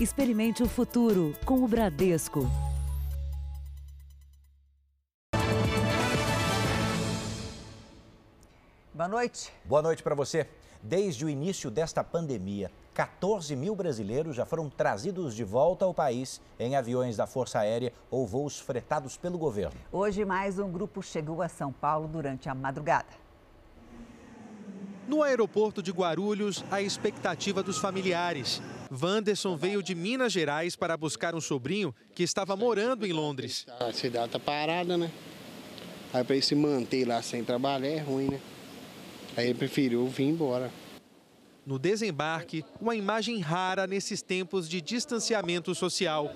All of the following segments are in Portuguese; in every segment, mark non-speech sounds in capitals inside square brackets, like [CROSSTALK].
Experimente o futuro com o Bradesco. Boa noite. Boa noite para você. Desde o início desta pandemia, 14 mil brasileiros já foram trazidos de volta ao país em aviões da Força Aérea ou voos fretados pelo governo. Hoje, mais um grupo chegou a São Paulo durante a madrugada. No aeroporto de Guarulhos, a expectativa dos familiares. Wanderson veio de Minas Gerais para buscar um sobrinho que estava morando em Londres. A cidade está parada, né? Aí para ele se manter lá sem trabalhar é ruim, né? Aí ele preferiu vir embora. No desembarque, uma imagem rara nesses tempos de distanciamento social.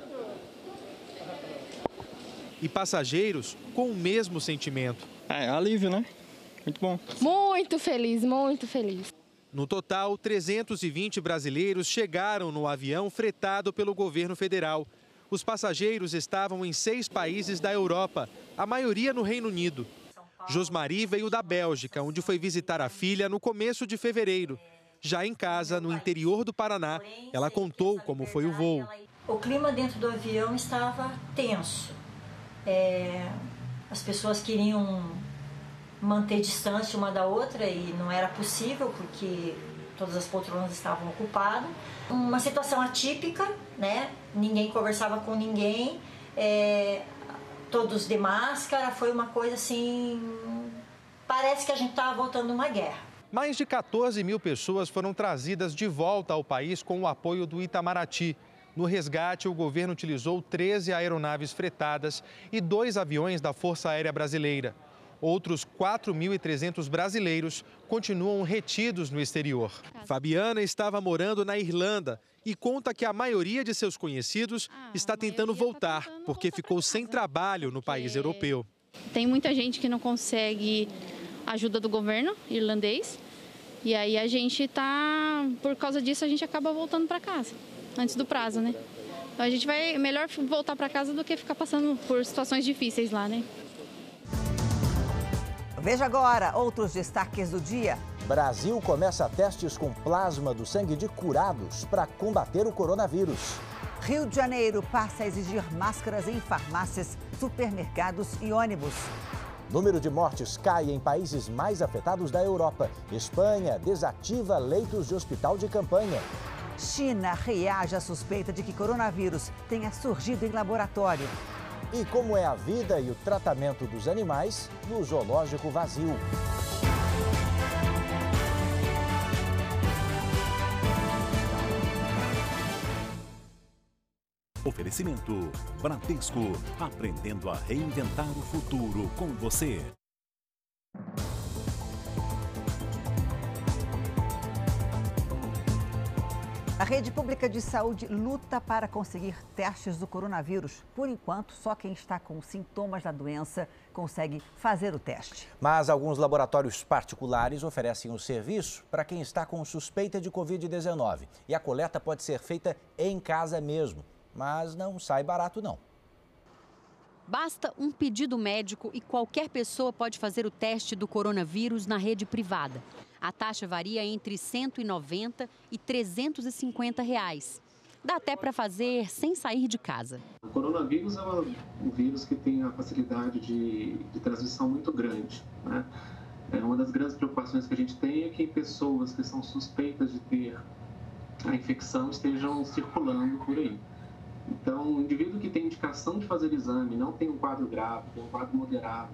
E passageiros com o mesmo sentimento. É, alívio, né? Muito bom. Muito feliz, muito feliz. No total, 320 brasileiros chegaram no avião fretado pelo governo federal. Os passageiros estavam em seis países da Europa, a maioria no Reino Unido. Josmari veio da Bélgica, onde foi visitar a filha no começo de fevereiro. Já em casa, no interior do Paraná, ela contou como foi o voo. O clima dentro do avião estava tenso. É, as pessoas queriam manter distância uma da outra e não era possível porque todas as poltronas estavam ocupadas. Uma situação atípica, né? Ninguém conversava com ninguém, é, todos de máscara, foi uma coisa assim. Parece que a gente estava voltando uma guerra. Mais de 14 mil pessoas foram trazidas de volta ao país com o apoio do Itamaraty. No resgate, o governo utilizou 13 aeronaves fretadas e dois aviões da Força Aérea Brasileira. Outros 4.300 brasileiros continuam retidos no exterior. Fabiana estava morando na Irlanda e conta que a maioria de seus conhecidos está tentando voltar porque ficou sem trabalho no país europeu. Tem muita gente que não consegue ajuda do governo irlandês e aí a gente tá, por causa disso a gente acaba voltando para casa antes do prazo, né? Então a gente vai melhor voltar para casa do que ficar passando por situações difíceis lá, né? Veja agora outros destaques do dia. Brasil começa testes com plasma do sangue de curados para combater o coronavírus. Rio de Janeiro passa a exigir máscaras em farmácias, supermercados e ônibus. Número de mortes cai em países mais afetados da Europa. Espanha desativa leitos de hospital de campanha. China reage à suspeita de que coronavírus tenha surgido em laboratório. E como é a vida e o tratamento dos animais no zoológico vazio. Oferecimento Bradesco, aprendendo a reinventar o futuro com você. A rede pública de saúde luta para conseguir testes do coronavírus. Por enquanto, só quem está com sintomas da doença consegue fazer o teste. Mas alguns laboratórios particulares oferecem o serviço para quem está com suspeita de Covid-19. E a coleta pode ser feita em casa mesmo. Mas não sai barato, não. Basta um pedido médico e qualquer pessoa pode fazer o teste do coronavírus na rede privada. A taxa varia entre 190 e 350 reais. Dá até para fazer sem sair de casa. O coronavírus é um vírus que tem a facilidade de, de transmissão muito grande. Né? É uma das grandes preocupações que a gente tem é que pessoas que são suspeitas de ter a infecção estejam circulando por aí. Então, o indivíduo que tem indicação de fazer exame, não tem um quadro grave, tem um quadro moderado,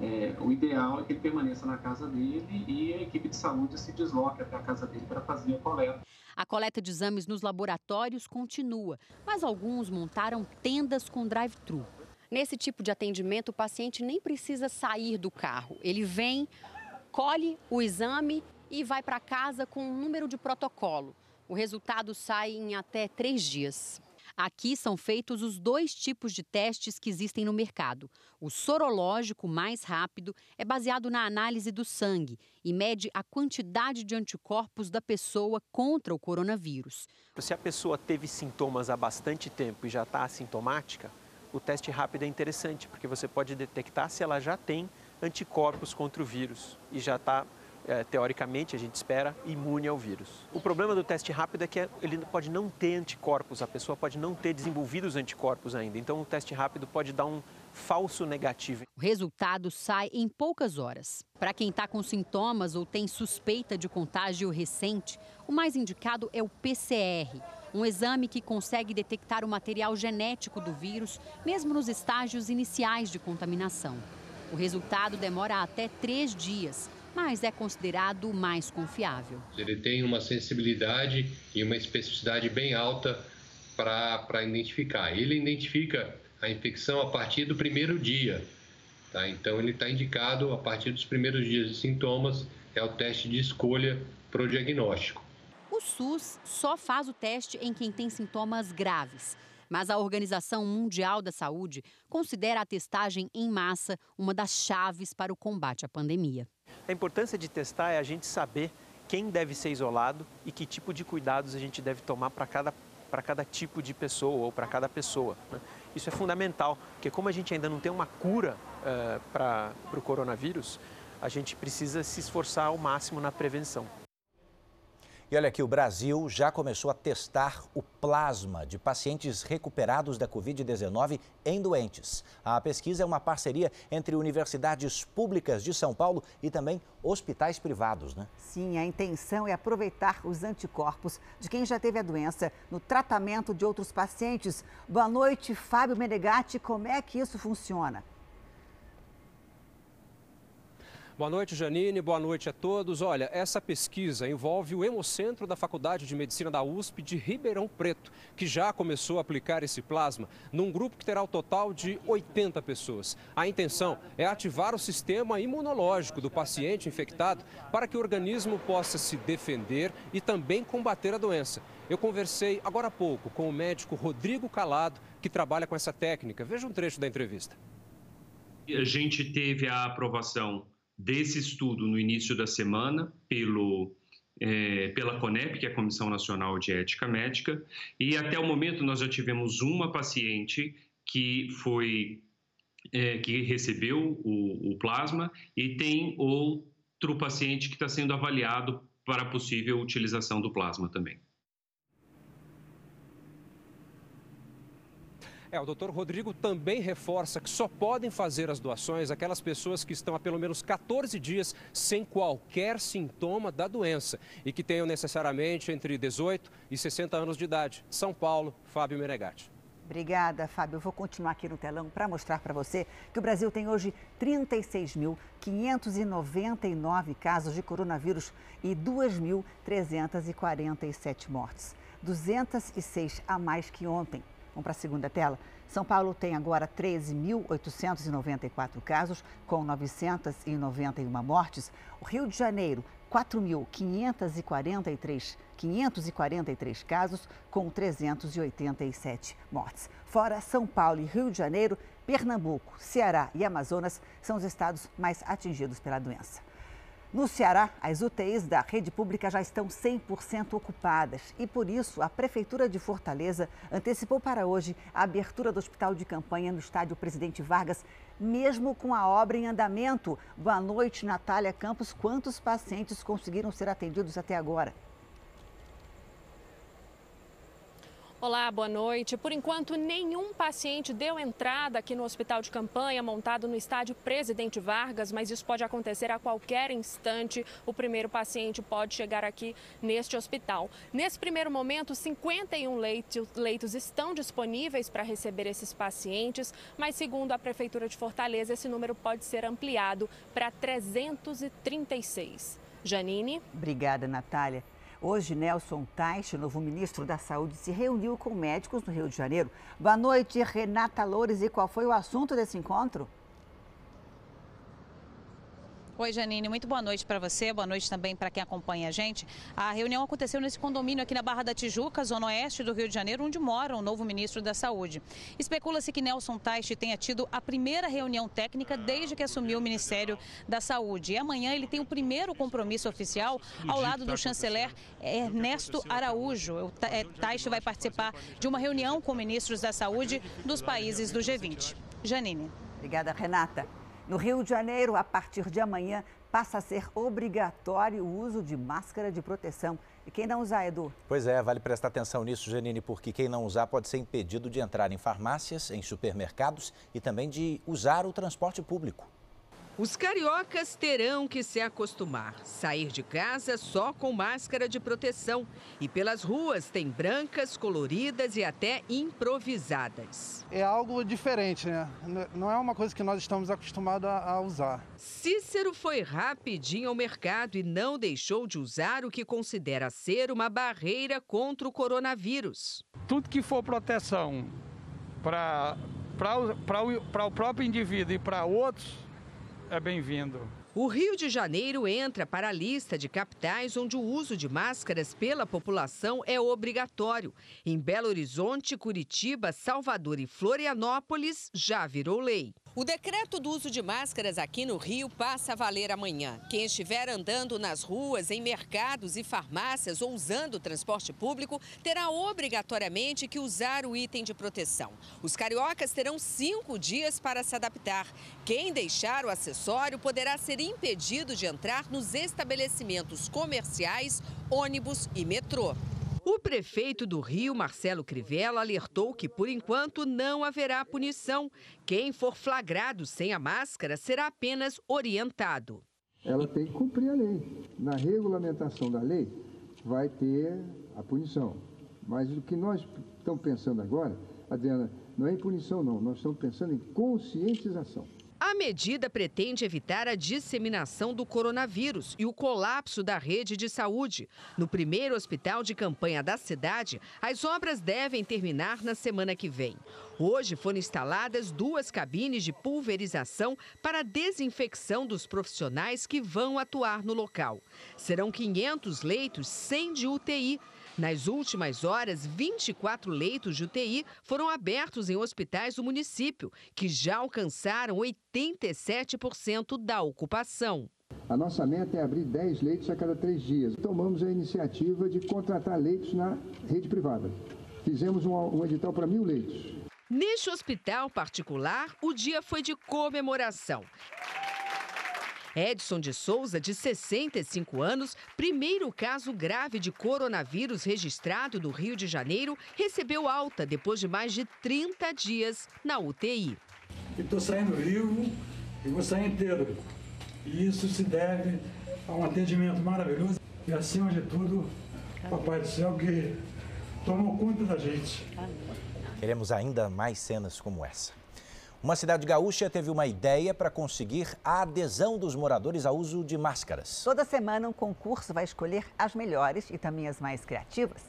é, o ideal é que ele permaneça na casa dele e a equipe de saúde se desloque até a casa dele para fazer a coleta. A coleta de exames nos laboratórios continua, mas alguns montaram tendas com drive-thru. Nesse tipo de atendimento, o paciente nem precisa sair do carro. Ele vem, colhe o exame e vai para casa com um número de protocolo. O resultado sai em até três dias. Aqui são feitos os dois tipos de testes que existem no mercado. O sorológico, mais rápido, é baseado na análise do sangue e mede a quantidade de anticorpos da pessoa contra o coronavírus. Se a pessoa teve sintomas há bastante tempo e já está assintomática, o teste rápido é interessante, porque você pode detectar se ela já tem anticorpos contra o vírus e já está teoricamente, a gente espera, imune ao vírus. O problema do teste rápido é que ele pode não ter anticorpos, a pessoa pode não ter desenvolvido os anticorpos ainda. Então, o teste rápido pode dar um falso negativo. O resultado sai em poucas horas. Para quem está com sintomas ou tem suspeita de contágio recente, o mais indicado é o PCR, um exame que consegue detectar o material genético do vírus, mesmo nos estágios iniciais de contaminação. O resultado demora até três dias, mas é considerado mais confiável. Ele tem uma sensibilidade e uma especificidade bem alta para identificar. Ele identifica a infecção a partir do primeiro dia. Tá? Então, ele está indicado a partir dos primeiros dias de sintomas, é o teste de escolha para o diagnóstico. O SUS só faz o teste em quem tem sintomas graves. Mas a Organização Mundial da Saúde considera a testagem em massa uma das chaves para o combate à pandemia. A importância de testar é a gente saber quem deve ser isolado e que tipo de cuidados a gente deve tomar para cada, cada tipo de pessoa ou para cada pessoa. Né? Isso é fundamental, porque como a gente ainda não tem uma cura uh, para o coronavírus, a gente precisa se esforçar ao máximo na prevenção. E olha aqui, o Brasil já começou a testar o plasma de pacientes recuperados da Covid-19 em doentes. A pesquisa é uma parceria entre universidades públicas de São Paulo e também hospitais privados, né? Sim, a intenção é aproveitar os anticorpos de quem já teve a doença no tratamento de outros pacientes. Boa noite, Fábio Menegatti. Como é que isso funciona? Boa noite, Janine. Boa noite a todos. Olha, essa pesquisa envolve o Hemocentro da Faculdade de Medicina da USP de Ribeirão Preto, que já começou a aplicar esse plasma num grupo que terá o um total de 80 pessoas. A intenção é ativar o sistema imunológico do paciente infectado para que o organismo possa se defender e também combater a doença. Eu conversei agora há pouco com o médico Rodrigo Calado, que trabalha com essa técnica. Veja um trecho da entrevista. A gente teve a aprovação desse estudo no início da semana pelo, é, pela CONEP, que é a Comissão Nacional de Ética Médica, e até o momento nós já tivemos uma paciente que foi é, que recebeu o, o plasma e tem outro paciente que está sendo avaliado para possível utilização do plasma também. É, o doutor Rodrigo também reforça que só podem fazer as doações aquelas pessoas que estão há pelo menos 14 dias sem qualquer sintoma da doença e que tenham necessariamente entre 18 e 60 anos de idade. São Paulo, Fábio Menegatti. Obrigada, Fábio. Eu vou continuar aqui no telão para mostrar para você que o Brasil tem hoje 36.599 casos de coronavírus e 2.347 mortes. 206 a mais que ontem. Vamos para a segunda tela. São Paulo tem agora 13.894 casos, com 991 mortes. O Rio de Janeiro, 4.543 543 casos, com 387 mortes. Fora São Paulo e Rio de Janeiro, Pernambuco, Ceará e Amazonas são os estados mais atingidos pela doença. No Ceará, as UTIs da rede pública já estão 100% ocupadas e, por isso, a Prefeitura de Fortaleza antecipou para hoje a abertura do hospital de campanha no estádio Presidente Vargas, mesmo com a obra em andamento. Boa noite, Natália Campos. Quantos pacientes conseguiram ser atendidos até agora? Olá, boa noite. Por enquanto, nenhum paciente deu entrada aqui no hospital de campanha montado no estádio Presidente Vargas, mas isso pode acontecer a qualquer instante. O primeiro paciente pode chegar aqui neste hospital. Nesse primeiro momento, 51 leitos, leitos estão disponíveis para receber esses pacientes, mas segundo a Prefeitura de Fortaleza, esse número pode ser ampliado para 336. Janine? Obrigada, Natália. Hoje, Nelson Teich, novo ministro da Saúde, se reuniu com médicos no Rio de Janeiro. Boa noite, Renata Loures. E qual foi o assunto desse encontro? Oi, Janine, muito boa noite para você, boa noite também para quem acompanha a gente. A reunião aconteceu nesse condomínio aqui na Barra da Tijuca, zona oeste do Rio de Janeiro, onde mora o novo ministro da Saúde. Especula-se que Nelson Teich tenha tido a primeira reunião técnica desde que assumiu o Ministério da Saúde. E amanhã ele tem o primeiro compromisso oficial ao lado do chanceler Ernesto Araújo. O Teich vai participar de uma reunião com ministros da Saúde dos países do G20. Janine. Obrigada, Renata. No Rio de Janeiro, a partir de amanhã, passa a ser obrigatório o uso de máscara de proteção. E quem não usar, Edu? Pois é, vale prestar atenção nisso, Janine, porque quem não usar pode ser impedido de entrar em farmácias, em supermercados e também de usar o transporte público. Os cariocas terão que se acostumar. Sair de casa só com máscara de proteção. E pelas ruas tem brancas, coloridas e até improvisadas. É algo diferente, né? Não é uma coisa que nós estamos acostumados a, usar. Cícero foi rapidinho ao mercado e não deixou de usar o que considera ser uma barreira contra o coronavírus. Tudo que for proteção para o próprio indivíduo e para outros é bem-vindo. O Rio de Janeiro entra para a lista de capitais onde o uso de máscaras pela população é obrigatório. Em Belo Horizonte, Curitiba, Salvador e Florianópolis já virou lei. O decreto do uso de máscaras aqui no Rio passa a valer amanhã. Quem estiver andando nas ruas, em mercados e farmácias ou usando o transporte público terá obrigatoriamente que usar o item de proteção. Os cariocas terão cinco dias para se adaptar. Quem deixar o acessório poderá ser impedido de entrar nos estabelecimentos comerciais, ônibus e metrô. O prefeito do Rio, Marcelo Crivella, alertou que, por enquanto, não haverá punição. Quem for flagrado sem a máscara será apenas orientado. Ela tem que cumprir a lei. Na regulamentação da lei, vai ter a punição. Mas o que nós estamos pensando agora, Adriana, não é em punição, não. Nós estamos pensando em conscientização. A medida pretende evitar a disseminação do coronavírus e o colapso da rede de saúde. No primeiro hospital de campanha da cidade, as obras devem terminar na semana que vem. Hoje foram instaladas duas cabines de pulverização para desinfecção dos profissionais que vão atuar no local. Serão 500 leitos sem de UTI nas últimas horas, 24 leitos de UTI foram abertos em hospitais do município, que já alcançaram 87% da ocupação. A nossa meta é abrir 10 leitos a cada três dias. Tomamos a iniciativa de contratar leitos na rede privada. Fizemos um, um edital para mil leitos. Neste hospital particular, o dia foi de comemoração. Edson de Souza, de 65 anos, primeiro caso grave de coronavírus registrado no Rio de Janeiro, recebeu alta depois de mais de 30 dias na UTI. Estou saindo vivo e vou sair inteiro. E isso se deve a um atendimento maravilhoso e, acima de tudo, Papai do Céu que tomou conta da gente. Queremos ainda mais cenas como essa. Uma cidade gaúcha teve uma ideia para conseguir a adesão dos moradores ao uso de máscaras. Toda semana um concurso vai escolher as melhores e também as mais criativas.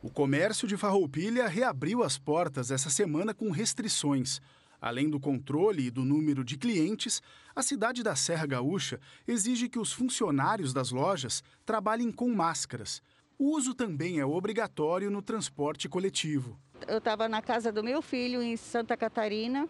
O comércio de Farroupilha reabriu as portas essa semana com restrições. Além do controle e do número de clientes, a cidade da Serra Gaúcha exige que os funcionários das lojas trabalhem com máscaras. O uso também é obrigatório no transporte coletivo eu estava na casa do meu filho em Santa Catarina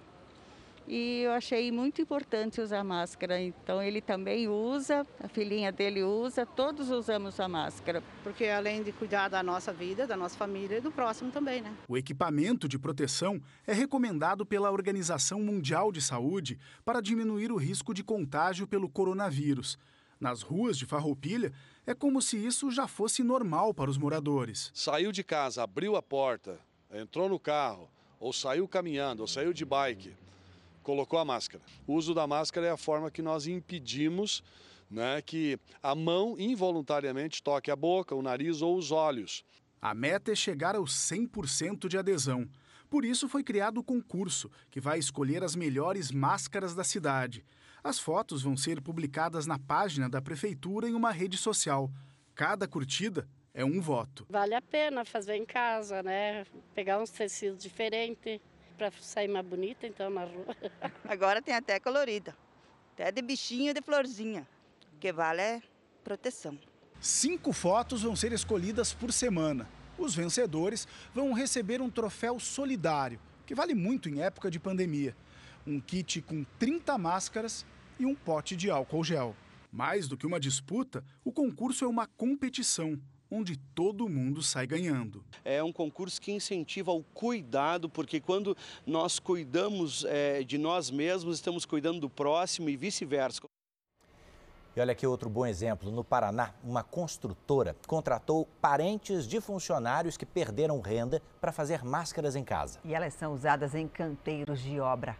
e eu achei muito importante usar máscara. Então ele também usa, a filhinha dele usa, todos usamos a máscara. Porque além de cuidar da nossa vida, da nossa família e do próximo também, né? O equipamento de proteção é recomendado pela Organização Mundial de Saúde para diminuir o risco de contágio pelo coronavírus. Nas ruas de Farroupilha, é como se isso já fosse normal para os moradores. Saiu de casa, abriu a porta, entrou no carro, ou saiu caminhando, ou saiu de bike, colocou a máscara. O uso da máscara é a forma que nós impedimos né, que a mão involuntariamente toque a boca, o nariz ou os olhos. A meta é chegar aos 100% de adesão. Por isso foi criado o concurso, que vai escolher as melhores máscaras da cidade. As fotos vão ser publicadas na página da prefeitura em uma rede social. Cada curtida é um voto. Vale a pena fazer em casa, né? Pegar uns tecidos diferentes para sair mais bonita, então, na rua. [LAUGHS] Agora tem até colorida, até de bichinho de florzinha. O que vale é proteção. Cinco fotos vão ser escolhidas por semana. Os vencedores vão receber um troféu solidário, que vale muito em época de pandemia. Um kit com 30 máscaras e um pote de álcool gel. Mais do que uma disputa, o concurso é uma competição onde todo mundo sai ganhando. É um concurso que incentiva o cuidado, porque quando nós cuidamos é, de nós mesmos, estamos cuidando do próximo e vice-versa. E olha aqui outro bom exemplo. No Paraná, uma construtora contratou parentes de funcionários que perderam renda para fazer máscaras em casa. E elas são usadas em canteiros de obra.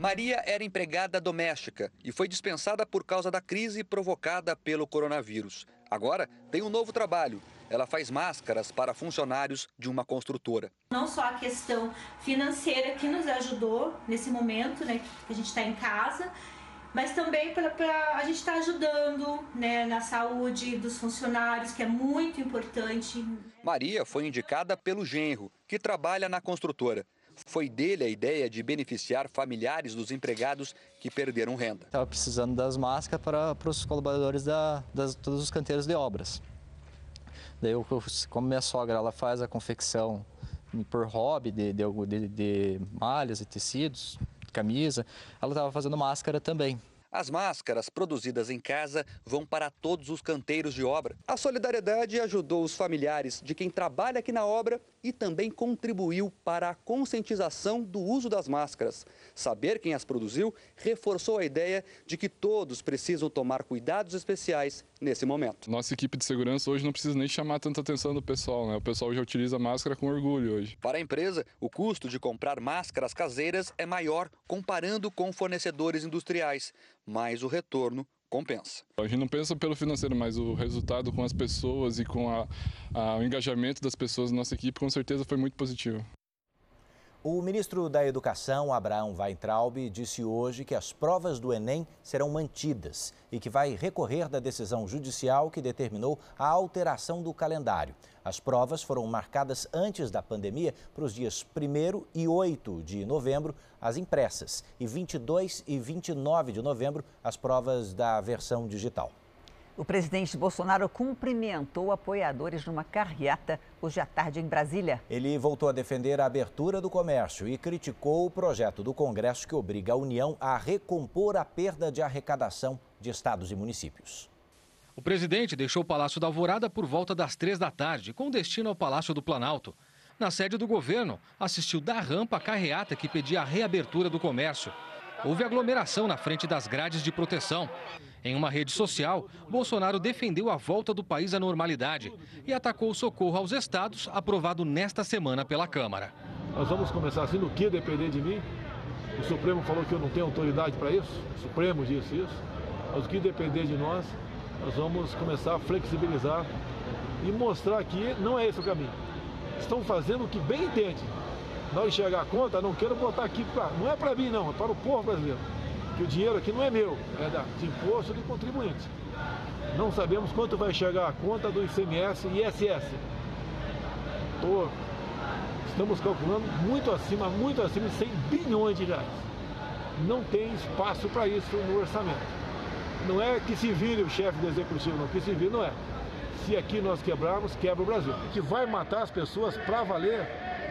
Maria era empregada doméstica e foi dispensada por causa da crise provocada pelo coronavírus. Agora tem um novo trabalho. Ela faz máscaras para funcionários de uma construtora. Não só a questão financeira que nos ajudou nesse momento, né, que a gente está em casa, mas também para a gente estar tá ajudando né, na saúde dos funcionários, que é muito importante. Maria foi indicada pelo genro, que trabalha na construtora. Foi dele a ideia de beneficiar familiares dos empregados que perderam renda. Estava precisando das máscaras para, para os colaboradores da, das todos os canteiros de obras. Daí, eu, como minha sogra ela faz a confecção por hobby de, de, de, de malhas e tecidos, camisa, ela estava fazendo máscara também. As máscaras produzidas em casa vão para todos os canteiros de obra. A solidariedade ajudou os familiares de quem trabalha aqui na obra e também contribuiu para a conscientização do uso das máscaras. Saber quem as produziu reforçou a ideia de que todos precisam tomar cuidados especiais nesse momento. Nossa equipe de segurança hoje não precisa nem chamar tanta atenção do pessoal, né? O pessoal já utiliza máscara com orgulho hoje. Para a empresa, o custo de comprar máscaras caseiras é maior comparando com fornecedores industriais mas o retorno compensa. A gente não pensa pelo financeiro, mas o resultado com as pessoas e com a, a, o engajamento das pessoas na nossa equipe com certeza foi muito positivo. O ministro da Educação, Abraão Weintraub, disse hoje que as provas do Enem serão mantidas e que vai recorrer da decisão judicial que determinou a alteração do calendário. As provas foram marcadas antes da pandemia para os dias 1 e 8 de novembro, as impressas, e 22 e 29 de novembro, as provas da versão digital. O presidente Bolsonaro cumprimentou apoiadores numa carreata hoje à tarde em Brasília. Ele voltou a defender a abertura do comércio e criticou o projeto do Congresso que obriga a União a recompor a perda de arrecadação de estados e municípios. O presidente deixou o Palácio da Alvorada por volta das três da tarde, com destino ao Palácio do Planalto. Na sede do governo, assistiu da rampa a carreata que pedia a reabertura do comércio. Houve aglomeração na frente das grades de proteção. Em uma rede social, Bolsonaro defendeu a volta do país à normalidade e atacou o socorro aos estados, aprovado nesta semana pela Câmara. Nós vamos começar assim, no que depender de mim. O Supremo falou que eu não tenho autoridade para isso, o Supremo disse isso. Mas o que depender de nós, nós vamos começar a flexibilizar e mostrar que não é esse o caminho. Estão fazendo o que bem entende. Na hora de chegar a conta, não quero botar aqui, pra, não é para mim não, é para o povo brasileiro que o dinheiro aqui não é meu, é da, de imposto do contribuinte. Não sabemos quanto vai chegar a conta do ICMS e ISS. Tô, estamos calculando muito acima, muito acima de 100 bilhões de reais. Não tem espaço para isso no orçamento. Não é que se vire o chefe do executivo, não. Que se vire não é. Se aqui nós quebrarmos, quebra o Brasil. Que vai matar as pessoas para valer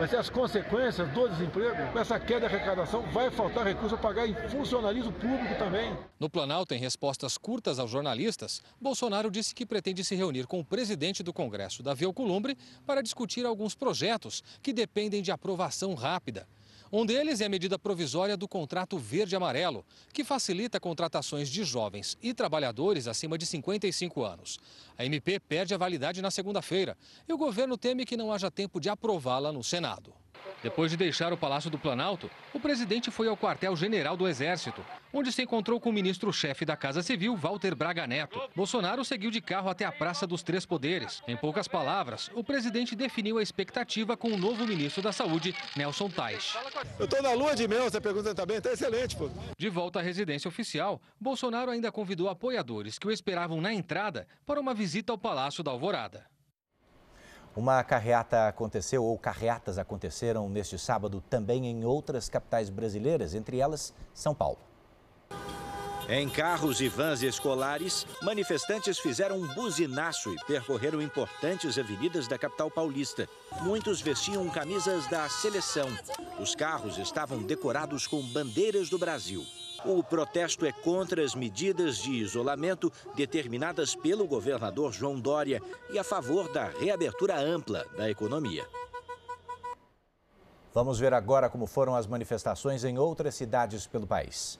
ser as consequências do desemprego. Com essa queda de arrecadação, vai faltar recurso para pagar em funcionalismo público também. No Planalto, em respostas curtas aos jornalistas, Bolsonaro disse que pretende se reunir com o presidente do Congresso, Davi Alcolumbre, para discutir alguns projetos que dependem de aprovação rápida. Um deles é a medida provisória do contrato verde-amarelo, que facilita contratações de jovens e trabalhadores acima de 55 anos. A MP perde a validade na segunda-feira e o governo teme que não haja tempo de aprová-la no Senado. Depois de deixar o Palácio do Planalto, o presidente foi ao quartel-general do Exército, onde se encontrou com o ministro-chefe da Casa Civil, Walter Braga Neto. Bolsonaro seguiu de carro até a Praça dos Três Poderes. Em poucas palavras, o presidente definiu a expectativa com o novo ministro da Saúde, Nelson Tais. Eu estou na lua de mel, essa pergunta também está excelente, pô. De volta à residência oficial, Bolsonaro ainda convidou apoiadores que o esperavam na entrada para uma visita ao Palácio da Alvorada. Uma carreata aconteceu, ou carreatas aconteceram neste sábado também em outras capitais brasileiras, entre elas São Paulo. Em carros e vans escolares, manifestantes fizeram um buzinaço e percorreram importantes avenidas da capital paulista. Muitos vestiam camisas da seleção. Os carros estavam decorados com bandeiras do Brasil. O protesto é contra as medidas de isolamento determinadas pelo governador João Dória e a favor da reabertura ampla da economia. Vamos ver agora como foram as manifestações em outras cidades pelo país.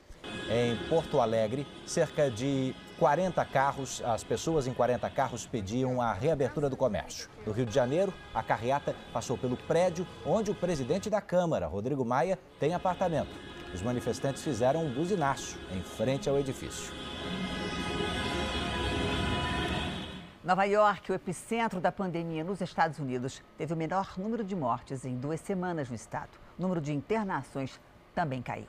Em Porto Alegre, cerca de 40 carros, as pessoas em 40 carros pediam a reabertura do comércio. No Rio de Janeiro, a carreata passou pelo prédio onde o presidente da Câmara, Rodrigo Maia, tem apartamento. Os manifestantes fizeram um buzinaço em frente ao edifício. Nova York, o epicentro da pandemia nos Estados Unidos, teve o menor número de mortes em duas semanas no estado. O número de internações também caiu.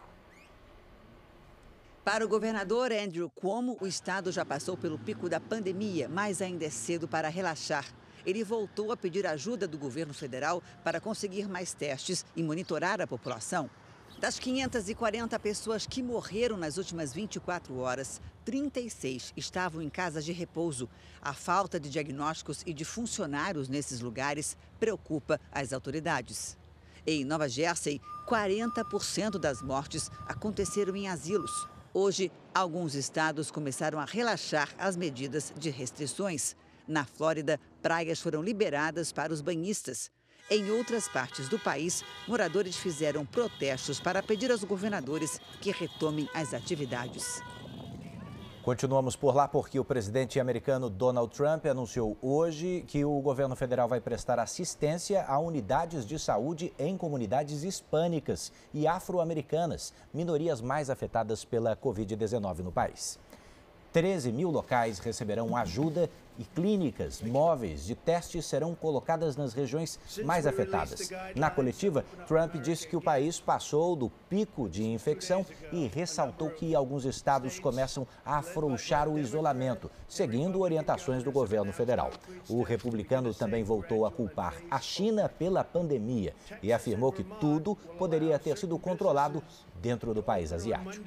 Para o governador Andrew Cuomo, o estado já passou pelo pico da pandemia, mas ainda é cedo para relaxar. Ele voltou a pedir ajuda do governo federal para conseguir mais testes e monitorar a população. Das 540 pessoas que morreram nas últimas 24 horas, 36 estavam em casas de repouso. A falta de diagnósticos e de funcionários nesses lugares preocupa as autoridades. Em Nova Jersey, 40% das mortes aconteceram em asilos. Hoje, alguns estados começaram a relaxar as medidas de restrições. Na Flórida, praias foram liberadas para os banhistas. Em outras partes do país, moradores fizeram protestos para pedir aos governadores que retomem as atividades. Continuamos por lá porque o presidente americano Donald Trump anunciou hoje que o governo federal vai prestar assistência a unidades de saúde em comunidades hispânicas e afro-americanas, minorias mais afetadas pela Covid-19 no país. 13 mil locais receberão ajuda e clínicas móveis de testes serão colocadas nas regiões mais afetadas. Na coletiva, Trump disse que o país passou do pico de infecção e ressaltou que alguns estados começam a afrouxar o isolamento, seguindo orientações do governo federal. O republicano também voltou a culpar a China pela pandemia e afirmou que tudo poderia ter sido controlado dentro do país asiático.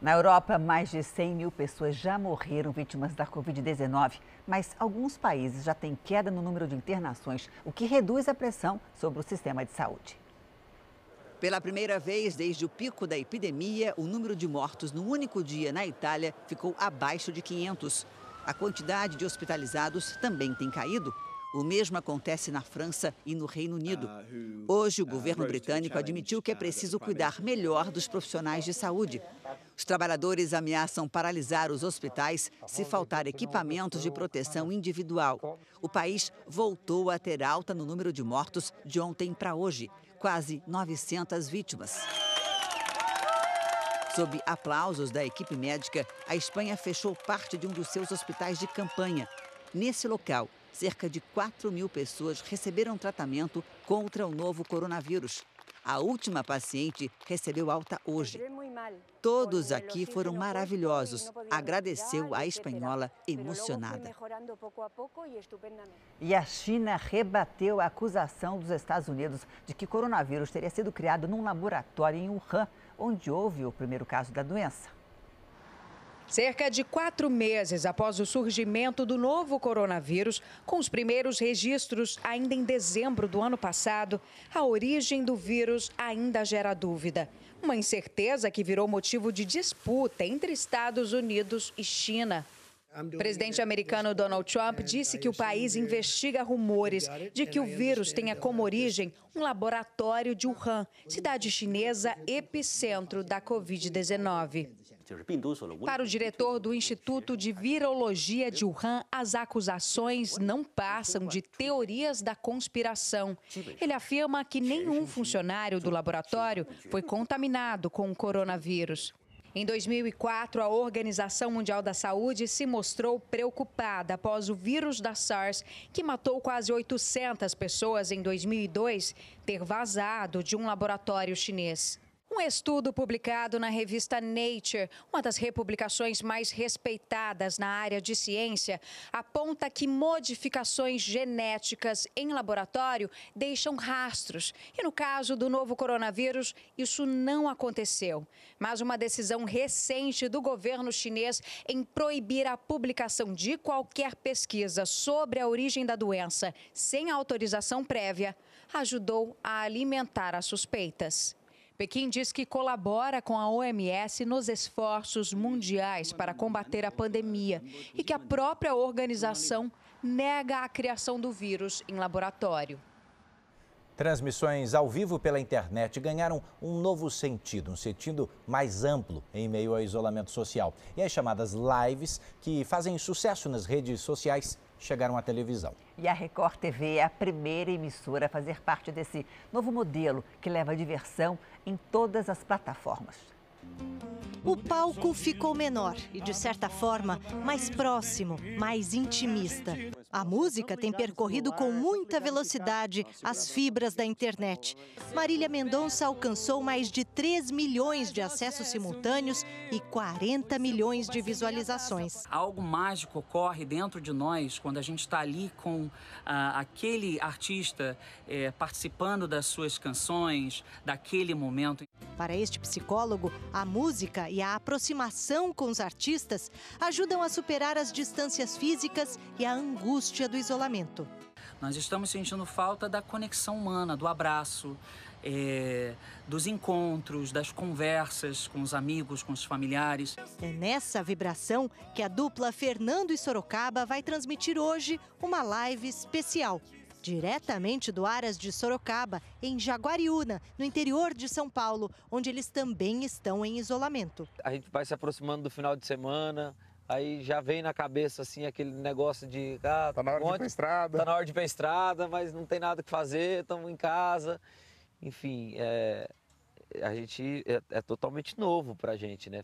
Na Europa, mais de 100 mil pessoas já morreram vítimas da Covid-19, mas alguns países já têm queda no número de internações, o que reduz a pressão sobre o sistema de saúde. Pela primeira vez desde o pico da epidemia, o número de mortos no único dia na Itália ficou abaixo de 500. A quantidade de hospitalizados também tem caído. O mesmo acontece na França e no Reino Unido. Hoje, o governo britânico admitiu que é preciso cuidar melhor dos profissionais de saúde. Os trabalhadores ameaçam paralisar os hospitais se faltar equipamentos de proteção individual. O país voltou a ter alta no número de mortos de ontem para hoje, quase 900 vítimas. Sob aplausos da equipe médica, a Espanha fechou parte de um dos seus hospitais de campanha. Nesse local, cerca de 4 mil pessoas receberam tratamento contra o novo coronavírus. A última paciente recebeu alta hoje. Todos aqui foram maravilhosos, agradeceu a espanhola emocionada. E a China rebateu a acusação dos Estados Unidos de que coronavírus teria sido criado num laboratório em Wuhan, onde houve o primeiro caso da doença. Cerca de quatro meses após o surgimento do novo coronavírus, com os primeiros registros ainda em dezembro do ano passado, a origem do vírus ainda gera dúvida. Uma incerteza que virou motivo de disputa entre Estados Unidos e China. O presidente americano Donald Trump disse que o país investiga rumores de que o vírus tenha como origem um laboratório de Wuhan, cidade chinesa epicentro da Covid-19. Para o diretor do Instituto de Virologia de Wuhan, as acusações não passam de teorias da conspiração. Ele afirma que nenhum funcionário do laboratório foi contaminado com o coronavírus. Em 2004, a Organização Mundial da Saúde se mostrou preocupada após o vírus da SARS, que matou quase 800 pessoas em 2002, ter vazado de um laboratório chinês. Um estudo publicado na revista Nature, uma das republicações mais respeitadas na área de ciência, aponta que modificações genéticas em laboratório deixam rastros. E no caso do novo coronavírus, isso não aconteceu. Mas uma decisão recente do governo chinês em proibir a publicação de qualquer pesquisa sobre a origem da doença sem autorização prévia ajudou a alimentar as suspeitas. Pequim diz que colabora com a OMS nos esforços mundiais para combater a pandemia e que a própria organização nega a criação do vírus em laboratório. Transmissões ao vivo pela internet ganharam um novo sentido, um sentido mais amplo em meio ao isolamento social. E as chamadas lives, que fazem sucesso nas redes sociais, chegaram à televisão. E a Record TV é a primeira emissora a fazer parte desse novo modelo que leva diversão em todas as plataformas. O palco ficou menor e, de certa forma, mais próximo, mais intimista. A música tem percorrido com muita velocidade as fibras da internet. Marília Mendonça alcançou mais de 3 milhões de acessos simultâneos e 40 milhões de visualizações. Algo mágico ocorre dentro de nós quando a gente está ali com ah, aquele artista eh, participando das suas canções, daquele momento. Para este psicólogo, a música e a aproximação com os artistas ajudam a superar as distâncias físicas e a angústia do isolamento. Nós estamos sentindo falta da conexão humana, do abraço, é, dos encontros, das conversas com os amigos, com os familiares. É nessa vibração que a dupla Fernando e Sorocaba vai transmitir hoje uma live especial diretamente do Aras de Sorocaba, em Jaguariúna, no interior de São Paulo, onde eles também estão em isolamento. A gente vai se aproximando do final de semana, aí já vem na cabeça assim aquele negócio de ah, tá na hora de ir pra estrada. Tá na hora de ir pra estrada, mas não tem nada que fazer, estamos em casa. Enfim, é, a gente é, é totalmente novo para a gente, né?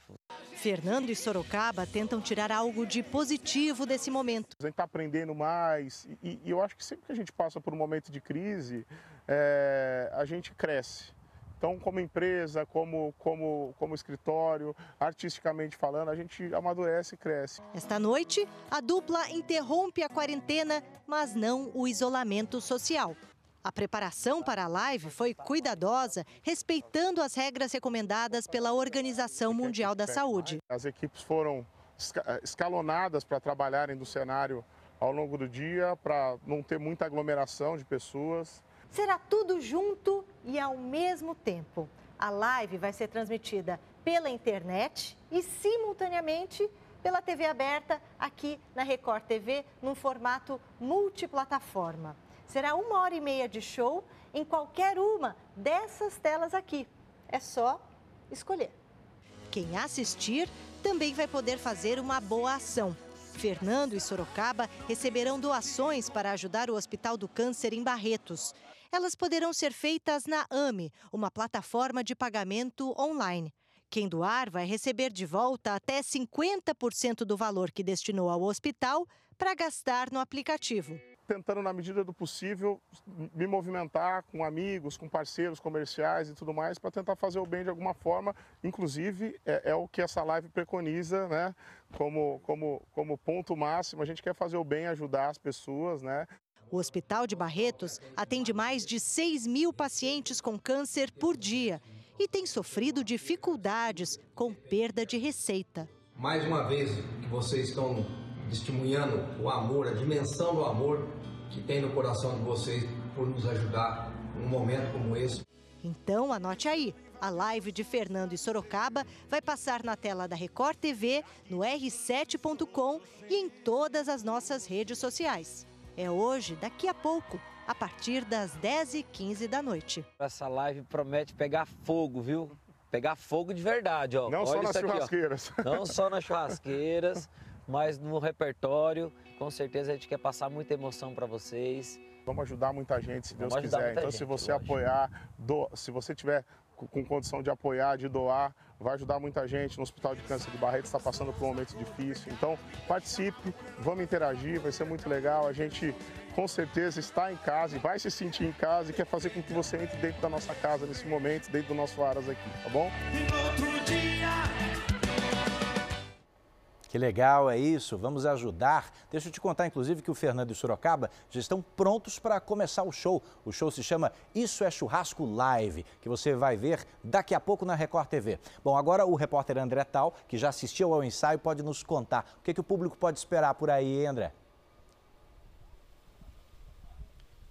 Fernando e Sorocaba tentam tirar algo de positivo desse momento. A gente está aprendendo mais e, e, eu acho que sempre que a gente passa por um momento de crise, é, a gente cresce. Então, como empresa, como, como, como escritório, artisticamente falando, a gente amadurece e cresce. Esta noite, a dupla interrompe a quarentena, mas não o isolamento social. A preparação para a live foi cuidadosa, respeitando as regras recomendadas pela Organização Mundial da Saúde. As equipes foram escalonadas para trabalharem do cenário ao longo do dia, para não ter muita aglomeração de pessoas. Será tudo junto e ao mesmo tempo. A live vai ser transmitida pela internet e simultaneamente pela TV aberta aqui na Record TV, num formato multiplataforma. Será uma hora e meia de show em qualquer uma dessas telas aqui. É só escolher. Quem assistir também vai poder fazer uma boa ação. Fernando e Sorocaba receberão doações para ajudar o Hospital do Câncer em Barretos. Elas poderão ser feitas na AME, uma plataforma de pagamento online. Quem doar vai receber de volta até 50% do valor que destinou ao hospital para gastar no aplicativo tentando, na medida do possível, me movimentar com amigos, com parceiros comerciais e tudo mais, para tentar fazer o bem de alguma forma. Inclusive, é, é, o que essa live preconiza, né? Como, como, como ponto máximo, a gente quer fazer o bem, ajudar as pessoas, né? O Hospital de Barretos atende mais de 6 mil pacientes com câncer por dia e tem sofrido dificuldades com perda de receita. Mais uma vez que vocês estão testemunhando o amor, a dimensão do amor que tem no coração de vocês por nos ajudar num momento como esse. Então, anote aí. A live de Fernando e Sorocaba vai passar na tela da Record TV, no r7.com e em todas as nossas redes sociais. É hoje, daqui a pouco, a partir das 10h15 da noite. Essa live promete pegar fogo, viu? Pegar fogo de verdade, ó. Não Olha só nas aqui, churrasqueiras. Ó. [LAUGHS] Não só nas churrasqueiras mas no repertório, com certeza a gente quer passar muita emoção para vocês. Vamos ajudar muita gente, se Deus quiser. Então, gente, se você apoiar, do... se você tiver com condição de apoiar, de doar, vai ajudar muita gente. No Hospital de Câncer de Barreto está passando por um momento difícil. Então, participe, vamos interagir, vai ser muito legal. A gente com certeza está em casa e vai se sentir em casa e quer fazer com que você entre dentro da nossa casa nesse momento, dentro do nosso Aras aqui, tá bom? Que legal é isso, vamos ajudar. Deixa eu te contar, inclusive, que o Fernando e o Sorocaba já estão prontos para começar o show. O show se chama Isso é Churrasco Live, que você vai ver daqui a pouco na Record TV. Bom, agora o repórter André Tal, que já assistiu ao ensaio, pode nos contar o que, que o público pode esperar por aí, André?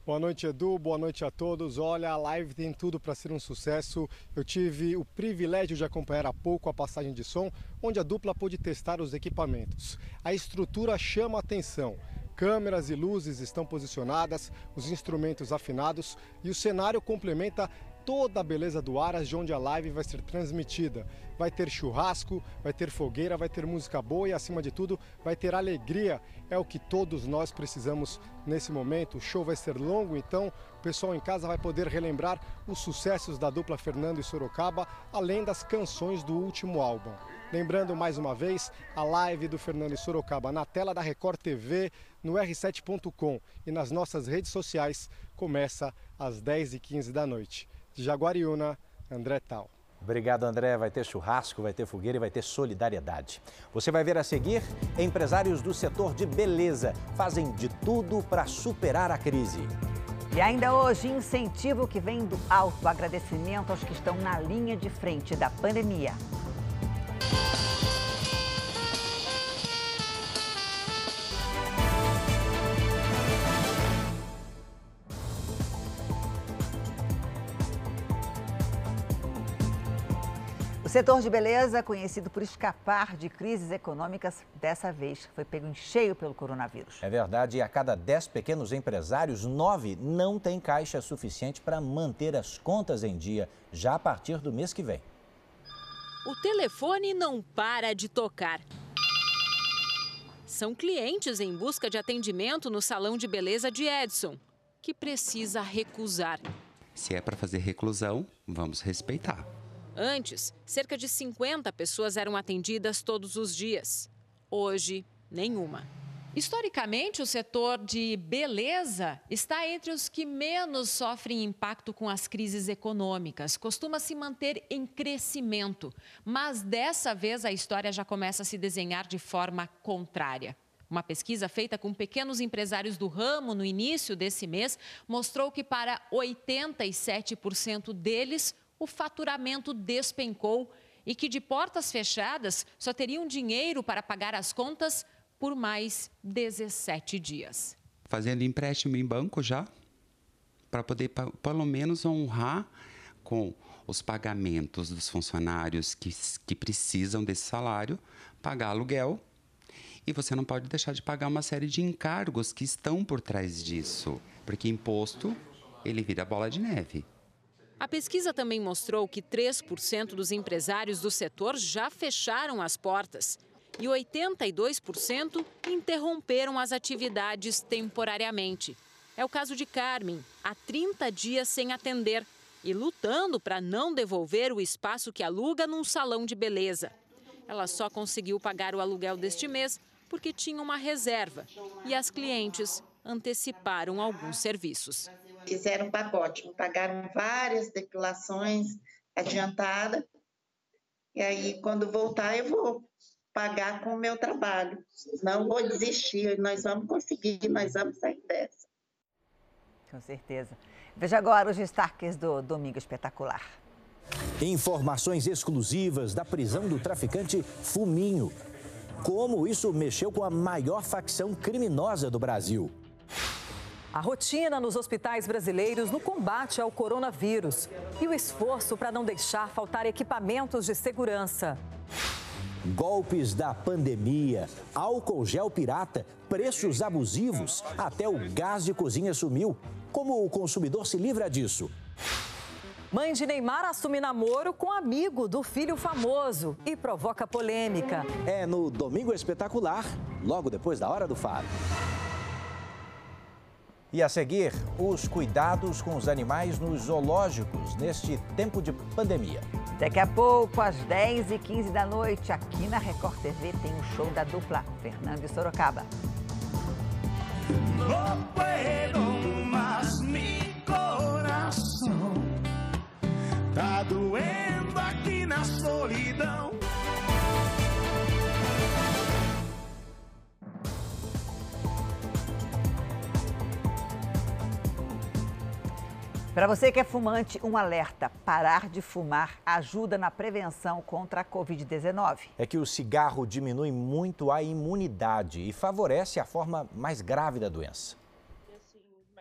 Boa noite, Edu. Boa noite a todos. Olha, a live tem tudo para ser um sucesso. Eu tive o privilégio de acompanhar há pouco a passagem de som, onde a dupla pôde testar os equipamentos. A estrutura chama atenção. Câmeras e luzes estão posicionadas, os instrumentos afinados e o cenário complementa toda a beleza do Aras, de onde a live vai ser transmitida. Vai ter churrasco, vai ter fogueira, vai ter música boa e, acima de tudo, vai ter alegria. É o que todos nós precisamos nesse momento. O show vai ser longo, então o pessoal em casa vai poder relembrar os sucessos da dupla Fernando e Sorocaba, além das canções do último álbum. Lembrando mais uma vez a live do Fernando e Sorocaba na tela da Record TV, no r7.com e nas nossas redes sociais começa às 10h15 da noite de Jaguariúna, André Tal. Obrigado, André. Vai ter churrasco, vai ter fogueira e vai ter solidariedade. Você vai ver a seguir: empresários do setor de beleza fazem de tudo para superar a crise. E ainda hoje, incentivo que vem do alto agradecimento aos que estão na linha de frente da pandemia. Setor de beleza, conhecido por escapar de crises econômicas, dessa vez foi pego em cheio pelo coronavírus. É verdade, e a cada 10 pequenos empresários, 9 não têm caixa suficiente para manter as contas em dia já a partir do mês que vem. O telefone não para de tocar. São clientes em busca de atendimento no salão de beleza de Edson, que precisa recusar. Se é para fazer reclusão, vamos respeitar. Antes, cerca de 50 pessoas eram atendidas todos os dias. Hoje, nenhuma. Historicamente, o setor de beleza está entre os que menos sofrem impacto com as crises econômicas. Costuma se manter em crescimento, mas dessa vez a história já começa a se desenhar de forma contrária. Uma pesquisa feita com pequenos empresários do ramo no início desse mês mostrou que, para 87% deles, o faturamento despencou e que de portas fechadas só teriam dinheiro para pagar as contas por mais 17 dias. Fazendo empréstimo em banco já, para poder pelo menos honrar com os pagamentos dos funcionários que, que precisam desse salário, pagar aluguel. E você não pode deixar de pagar uma série de encargos que estão por trás disso, porque imposto ele vira bola de neve. A pesquisa também mostrou que 3% dos empresários do setor já fecharam as portas e 82% interromperam as atividades temporariamente. É o caso de Carmen, há 30 dias sem atender e lutando para não devolver o espaço que aluga num salão de beleza. Ela só conseguiu pagar o aluguel deste mês porque tinha uma reserva e as clientes anteciparam alguns serviços fizeram um pacote, pagaram várias depilações adiantadas, e aí quando voltar eu vou pagar com o meu trabalho. Não vou desistir, nós vamos conseguir, nós vamos sair dessa. Com certeza. Veja agora os destaques do Domingo Espetacular. Informações exclusivas da prisão do traficante Fuminho. Como isso mexeu com a maior facção criminosa do Brasil. A rotina nos hospitais brasileiros no combate ao coronavírus e o esforço para não deixar faltar equipamentos de segurança. Golpes da pandemia, álcool gel pirata, preços abusivos, até o gás de cozinha sumiu. Como o consumidor se livra disso? Mãe de Neymar assume namoro com amigo do filho famoso e provoca polêmica. É no Domingo Espetacular, logo depois da Hora do Faro. E a seguir, os cuidados com os animais nos zoológicos neste tempo de pandemia. Daqui a pouco, às 10h15 da noite, aqui na Record TV, tem o um show da dupla Fernando e Sorocaba. No puedo más mi corazón, tá doendo aqui na solidão. Para você que é fumante, um alerta: parar de fumar ajuda na prevenção contra a Covid-19. É que o cigarro diminui muito a imunidade e favorece a forma mais grave da doença.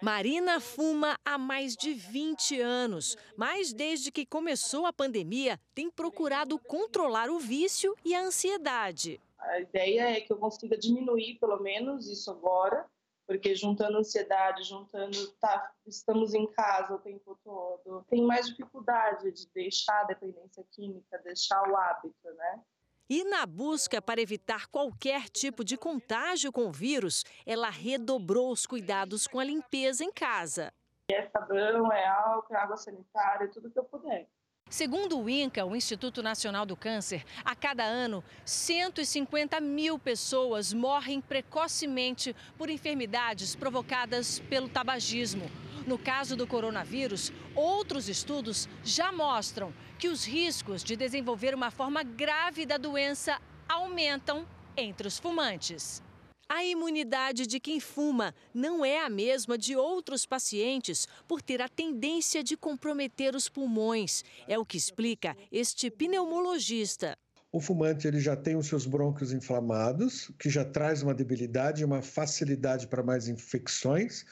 Marina fuma há mais de 20 anos, mas desde que começou a pandemia, tem procurado controlar o vício e a ansiedade. A ideia é que eu consiga diminuir pelo menos isso agora porque juntando ansiedade, juntando tá, estamos em casa o tempo todo, tem mais dificuldade de deixar a dependência química, deixar o hábito, né? E na busca para evitar qualquer tipo de contágio com o vírus, ela redobrou os cuidados com a limpeza em casa. É sabão, é álcool, é água sanitária, tudo que eu puder. Segundo o INCA, o Instituto Nacional do Câncer, a cada ano, 150 mil pessoas morrem precocemente por enfermidades provocadas pelo tabagismo. No caso do coronavírus, outros estudos já mostram que os riscos de desenvolver uma forma grave da doença aumentam entre os fumantes. A imunidade de quem fuma não é a mesma de outros pacientes por ter a tendência de comprometer os pulmões. É o que explica este pneumologista. O fumante ele já tem os seus brônquios inflamados, que já traz uma debilidade uma facilidade para mais infecções.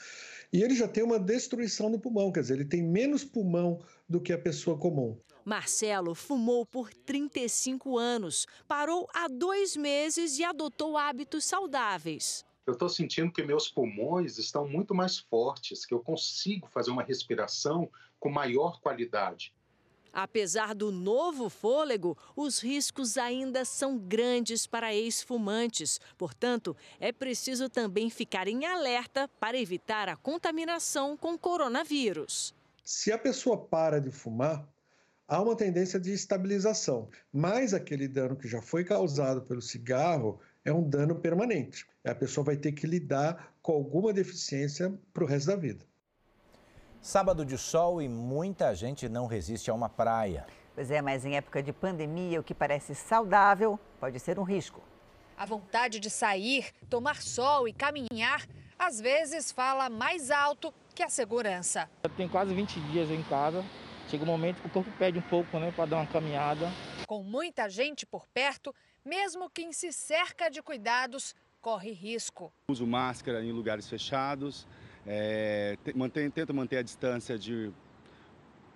E ele já tem uma destruição no pulmão, quer dizer, ele tem menos pulmão do que a pessoa comum. Marcelo fumou por 35 anos, parou há dois meses e adotou hábitos saudáveis. Eu estou sentindo que meus pulmões estão muito mais fortes, que eu consigo fazer uma respiração com maior qualidade. Apesar do novo fôlego, os riscos ainda são grandes para ex-fumantes. Portanto, é preciso também ficar em alerta para evitar a contaminação com coronavírus. Se a pessoa para de fumar, há uma tendência de estabilização, mas aquele dano que já foi causado pelo cigarro é um dano permanente. A pessoa vai ter que lidar com alguma deficiência para o resto da vida. Sábado de sol e muita gente não resiste a uma praia. Pois é, mas em época de pandemia, o que parece saudável pode ser um risco. A vontade de sair, tomar sol e caminhar, às vezes fala mais alto que a segurança. Eu tenho quase 20 dias em casa, Chega um momento que o corpo pede um pouco, né, para dar uma caminhada. Com muita gente por perto, mesmo quem se cerca de cuidados corre risco. Uso máscara em lugares fechados, é, mantém, tento manter a distância de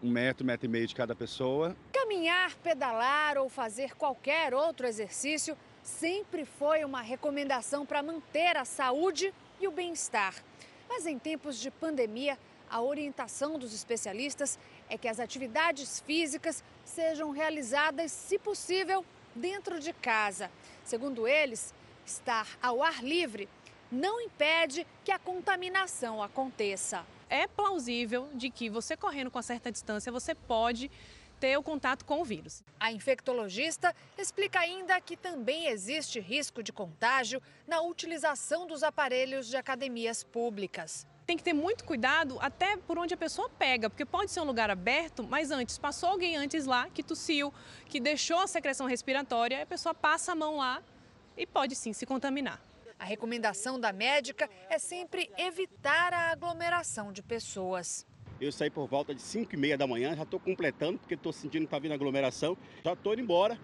um metro, metro e meio de cada pessoa. Caminhar, pedalar ou fazer qualquer outro exercício sempre foi uma recomendação para manter a saúde e o bem-estar. Mas em tempos de pandemia, a orientação dos especialistas é que as atividades físicas sejam realizadas, se possível, dentro de casa. Segundo eles, estar ao ar livre não impede que a contaminação aconteça. É plausível de que você correndo com certa distância, você pode ter o contato com o vírus. A infectologista explica ainda que também existe risco de contágio na utilização dos aparelhos de academias públicas tem que ter muito cuidado até por onde a pessoa pega, porque pode ser um lugar aberto, mas antes passou alguém antes lá que tossiu, que deixou a secreção respiratória, a pessoa passa a mão lá e pode sim se contaminar. A recomendação da médica é sempre evitar a aglomeração de pessoas. Eu saí por volta de 5 e meia da manhã, já estou completando, porque estou sentindo que está vindo aglomeração, já estou indo embora.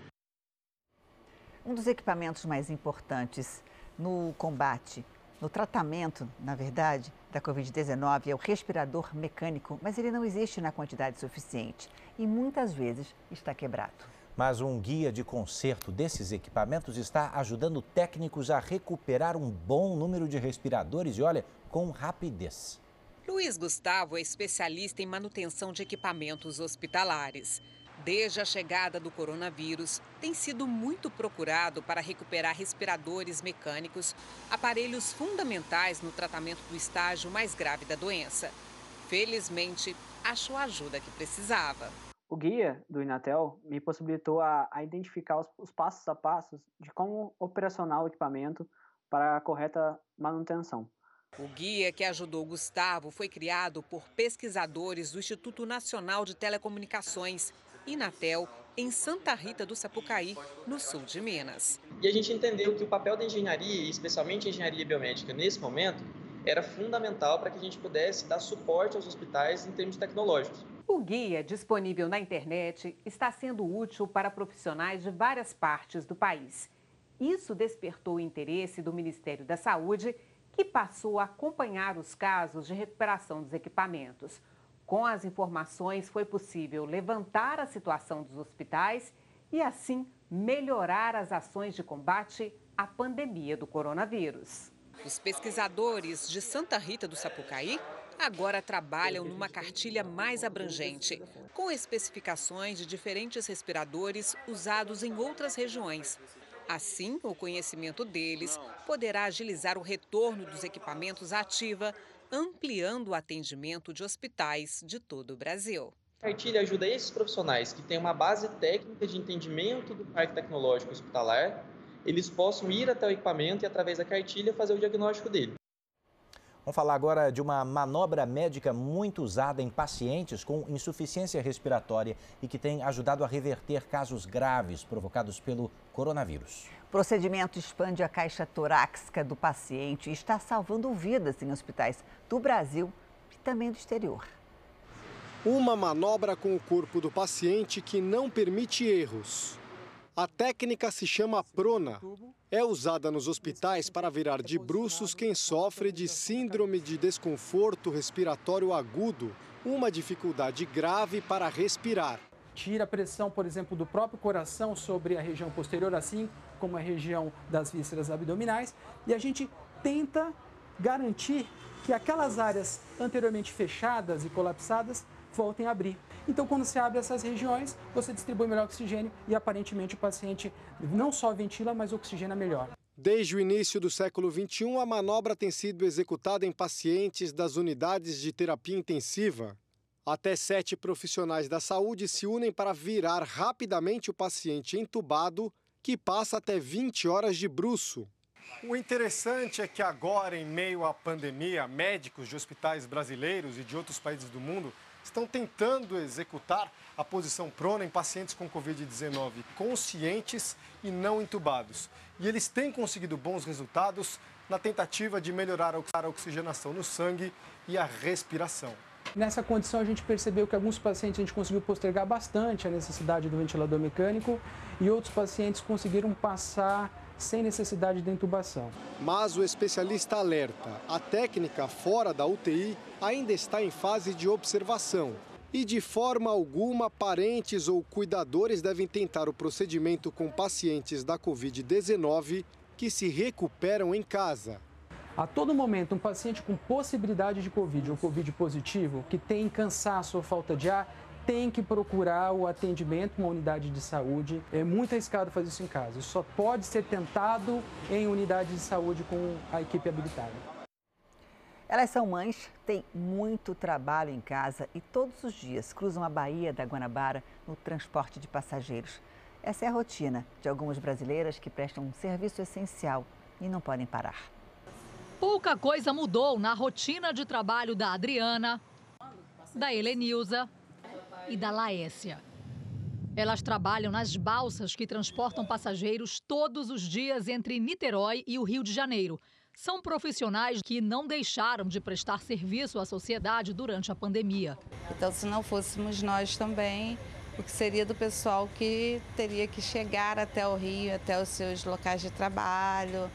Um dos equipamentos mais importantes no combate, no tratamento, na verdade, da Covid-19 é o respirador mecânico, mas ele não existe na quantidade suficiente e muitas vezes está quebrado. Mas um guia de conserto desses equipamentos está ajudando técnicos a recuperar um bom número de respiradores e, olha, com rapidez. Luiz Gustavo é especialista em manutenção de equipamentos hospitalares desde a chegada do coronavírus, tem sido muito procurado para recuperar respiradores mecânicos, aparelhos fundamentais no tratamento do estágio mais grave da doença. Felizmente, achou a ajuda que precisava. O guia do Inatel me possibilitou a, a identificar os, os passos a passos de como operacionar o equipamento para a correta manutenção. O guia que ajudou Gustavo foi criado por pesquisadores do Instituto Nacional de Telecomunicações Inatel, em Santa Rita do Sapucaí, no sul de Minas. E a gente entendeu que o papel da engenharia, especialmente a engenharia biomédica, nesse momento, era fundamental para que a gente pudesse dar suporte aos hospitais em termos tecnológicos. O guia, disponível na internet, está sendo útil para profissionais de várias partes do país. Isso despertou o interesse do Ministério da Saúde, que passou a acompanhar os casos de recuperação dos equipamentos. Com as informações, foi possível levantar a situação dos hospitais e, assim, melhorar as ações de combate à pandemia do coronavírus. Os pesquisadores de Santa Rita do Sapucaí agora trabalham numa cartilha mais abrangente, com especificações de diferentes respiradores usados em outras regiões. Assim, o conhecimento deles poderá agilizar o retorno dos equipamentos à ativa, ampliando o atendimento de hospitais de todo o Brasil. A cartilha ajuda esses profissionais que têm uma base técnica de entendimento do parque tecnológico hospitalar, eles possam ir até o equipamento e, através da cartilha, fazer o diagnóstico dele. Vamos falar agora de uma manobra médica muito usada em pacientes com insuficiência respiratória e que tem ajudado a reverter casos graves provocados pelo coronavírus. O procedimento expande a caixa torácica do paciente e está salvando vidas em hospitais do Brasil e também do exterior. Uma manobra com o corpo do paciente que não permite erros. A técnica se chama prona. É usada nos hospitais para virar de bruços quem sofre de síndrome de desconforto respiratório agudo, uma dificuldade grave para respirar. Tira a pressão, por exemplo, do próprio coração sobre a região posterior, assim como a região das vísceras abdominais, e a gente tenta garantir que aquelas áreas anteriormente fechadas e colapsadas voltem a abrir. Então, quando se abre essas regiões, você distribui melhor oxigênio e aparentemente o paciente não só ventila, mas oxigena melhor. Desde o início do século XXI, a manobra tem sido executada em pacientes das unidades de terapia intensiva. Até sete profissionais da saúde se unem para virar rapidamente o paciente entubado, que passa até 20 horas de bruço. O interessante é que agora, em meio à pandemia, médicos de hospitais brasileiros e de outros países do mundo estão tentando executar a posição prona em pacientes com Covid-19 conscientes e não entubados. E eles têm conseguido bons resultados na tentativa de melhorar a oxigenação no sangue e a respiração. Nessa condição, a gente percebeu que alguns pacientes a gente conseguiu postergar bastante a necessidade do ventilador mecânico e outros pacientes conseguiram passar sem necessidade de intubação. Mas o especialista alerta: a técnica fora da UTI ainda está em fase de observação. E de forma alguma, parentes ou cuidadores devem tentar o procedimento com pacientes da Covid-19 que se recuperam em casa. A todo momento, um paciente com possibilidade de Covid ou Covid positivo, que tem cansaço ou falta de ar, tem que procurar o atendimento uma unidade de saúde. É muito arriscado fazer isso em casa. Só pode ser tentado em unidade de saúde com a equipe habilitada. Elas são mães, têm muito trabalho em casa e todos os dias cruzam a Baía da Guanabara no transporte de passageiros. Essa é a rotina de algumas brasileiras que prestam um serviço essencial e não podem parar. Pouca coisa mudou na rotina de trabalho da Adriana, da Helenilza e da Laécia. Elas trabalham nas balsas que transportam passageiros todos os dias entre Niterói e o Rio de Janeiro. São profissionais que não deixaram de prestar serviço à sociedade durante a pandemia. Então, se não fôssemos nós também, o que seria do pessoal que teria que chegar até o Rio, até os seus locais de trabalho?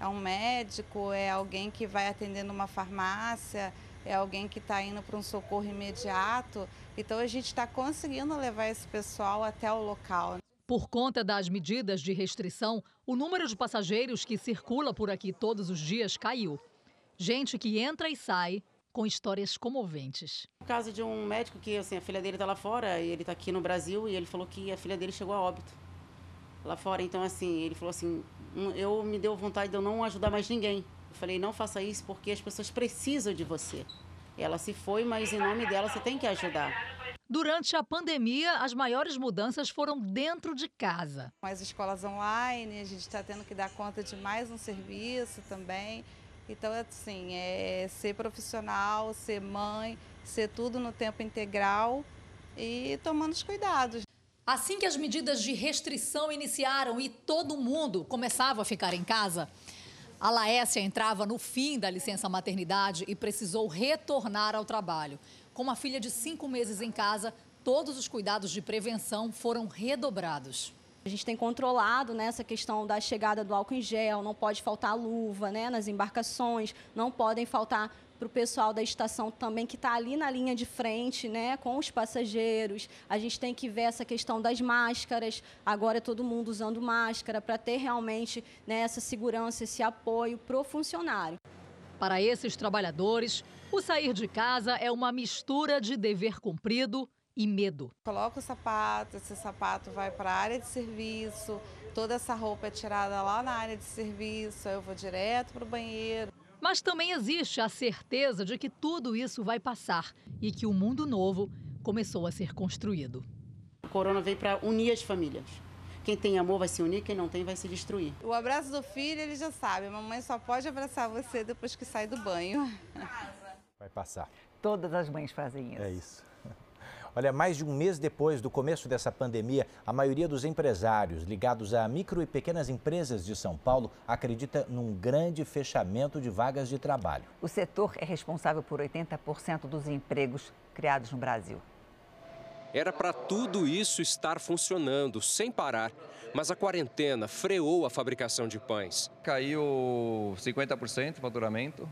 É um médico, é alguém que vai atender numa farmácia, é alguém que está indo para um socorro imediato. Então a gente está conseguindo levar esse pessoal até o local. Por conta das medidas de restrição, o número de passageiros que circula por aqui todos os dias caiu. Gente que entra e sai com histórias comoventes. O caso de um médico que assim, a filha dele está lá fora e ele está aqui no Brasil e ele falou que a filha dele chegou a óbito lá fora. Então, assim, ele falou assim: eu me deu vontade de eu não ajudar mais ninguém. Eu falei: não faça isso porque as pessoas precisam de você. Ela se foi, mas em nome dela você tem que ajudar. Durante a pandemia, as maiores mudanças foram dentro de casa. Mais escolas online, a gente está tendo que dar conta de mais um serviço também. Então, assim, é ser profissional, ser mãe, ser tudo no tempo integral e tomando os cuidados. Assim que as medidas de restrição iniciaram e todo mundo começava a ficar em casa, a Laécia entrava no fim da licença maternidade e precisou retornar ao trabalho. Com uma filha de cinco meses em casa, todos os cuidados de prevenção foram redobrados. A gente tem controlado né, essa questão da chegada do álcool em gel, não pode faltar luva né, nas embarcações, não podem faltar para o pessoal da estação também que está ali na linha de frente, né, com os passageiros. A gente tem que ver essa questão das máscaras. Agora é todo mundo usando máscara para ter realmente né, essa segurança, esse apoio para o funcionário. Para esses trabalhadores, o sair de casa é uma mistura de dever cumprido e medo. Coloca o sapato, esse sapato vai para a área de serviço, toda essa roupa é tirada lá na área de serviço, eu vou direto para o banheiro. Mas também existe a certeza de que tudo isso vai passar e que o mundo novo começou a ser construído. O corona veio para unir as famílias. Quem tem amor vai se unir, quem não tem vai se destruir. O abraço do filho, ele já sabe, a mamãe só pode abraçar você depois que sai do banho. Vai passar. Todas as mães fazem isso. É isso. Olha, mais de um mês depois do começo dessa pandemia, a maioria dos empresários ligados a micro e pequenas empresas de São Paulo acredita num grande fechamento de vagas de trabalho. O setor é responsável por 80% dos empregos criados no Brasil. Era para tudo isso estar funcionando sem parar, mas a quarentena freou a fabricação de pães. Caiu 50% o faturamento,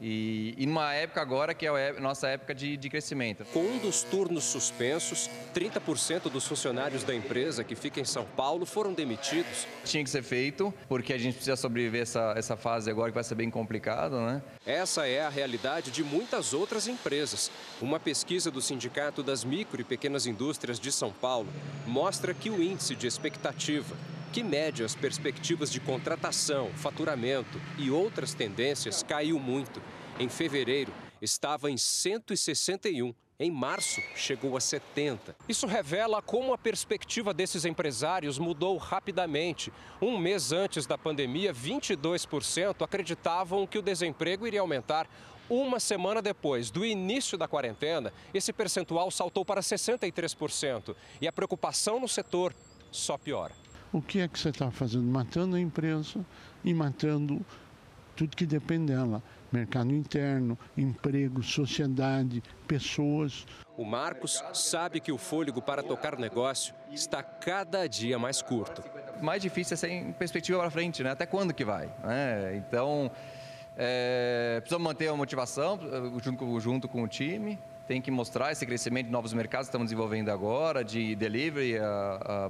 e, e numa época agora que é a nossa época de, de crescimento. Com um dos turnos suspensos, 30% dos funcionários da empresa que fica em São Paulo foram demitidos. Tinha que ser feito, porque a gente precisa sobreviver essa, essa fase agora que vai ser bem complicado, né? Essa é a realidade de muitas outras empresas. Uma pesquisa do Sindicato das Micro e Pequenas Indústrias de São Paulo mostra que o índice de expectativa que mede as perspectivas de contratação, faturamento e outras tendências, caiu muito. Em fevereiro, estava em 161. Em março, chegou a 70. Isso revela como a perspectiva desses empresários mudou rapidamente. Um mês antes da pandemia, 22% acreditavam que o desemprego iria aumentar. Uma semana depois do início da quarentena, esse percentual saltou para 63%. E a preocupação no setor só piora. O que é que você está fazendo? Matando a imprensa e matando tudo que depende dela. Mercado interno, emprego, sociedade, pessoas. O Marcos sabe que o fôlego para tocar negócio está cada dia mais curto. Mais difícil é sem perspectiva para frente, né? Até quando que vai? É, então, é, precisamos manter a motivação junto, junto com o time, tem que mostrar esse crescimento de novos mercados que estamos desenvolvendo agora, de delivery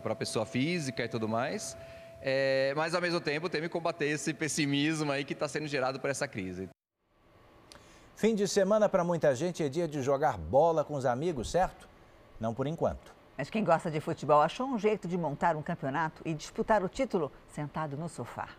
para a pessoa física e tudo mais. É, mas, ao mesmo tempo, tem que combater esse pessimismo aí que está sendo gerado por essa crise. Fim de semana para muita gente é dia de jogar bola com os amigos, certo? Não por enquanto. Mas quem gosta de futebol achou um jeito de montar um campeonato e disputar o título sentado no sofá.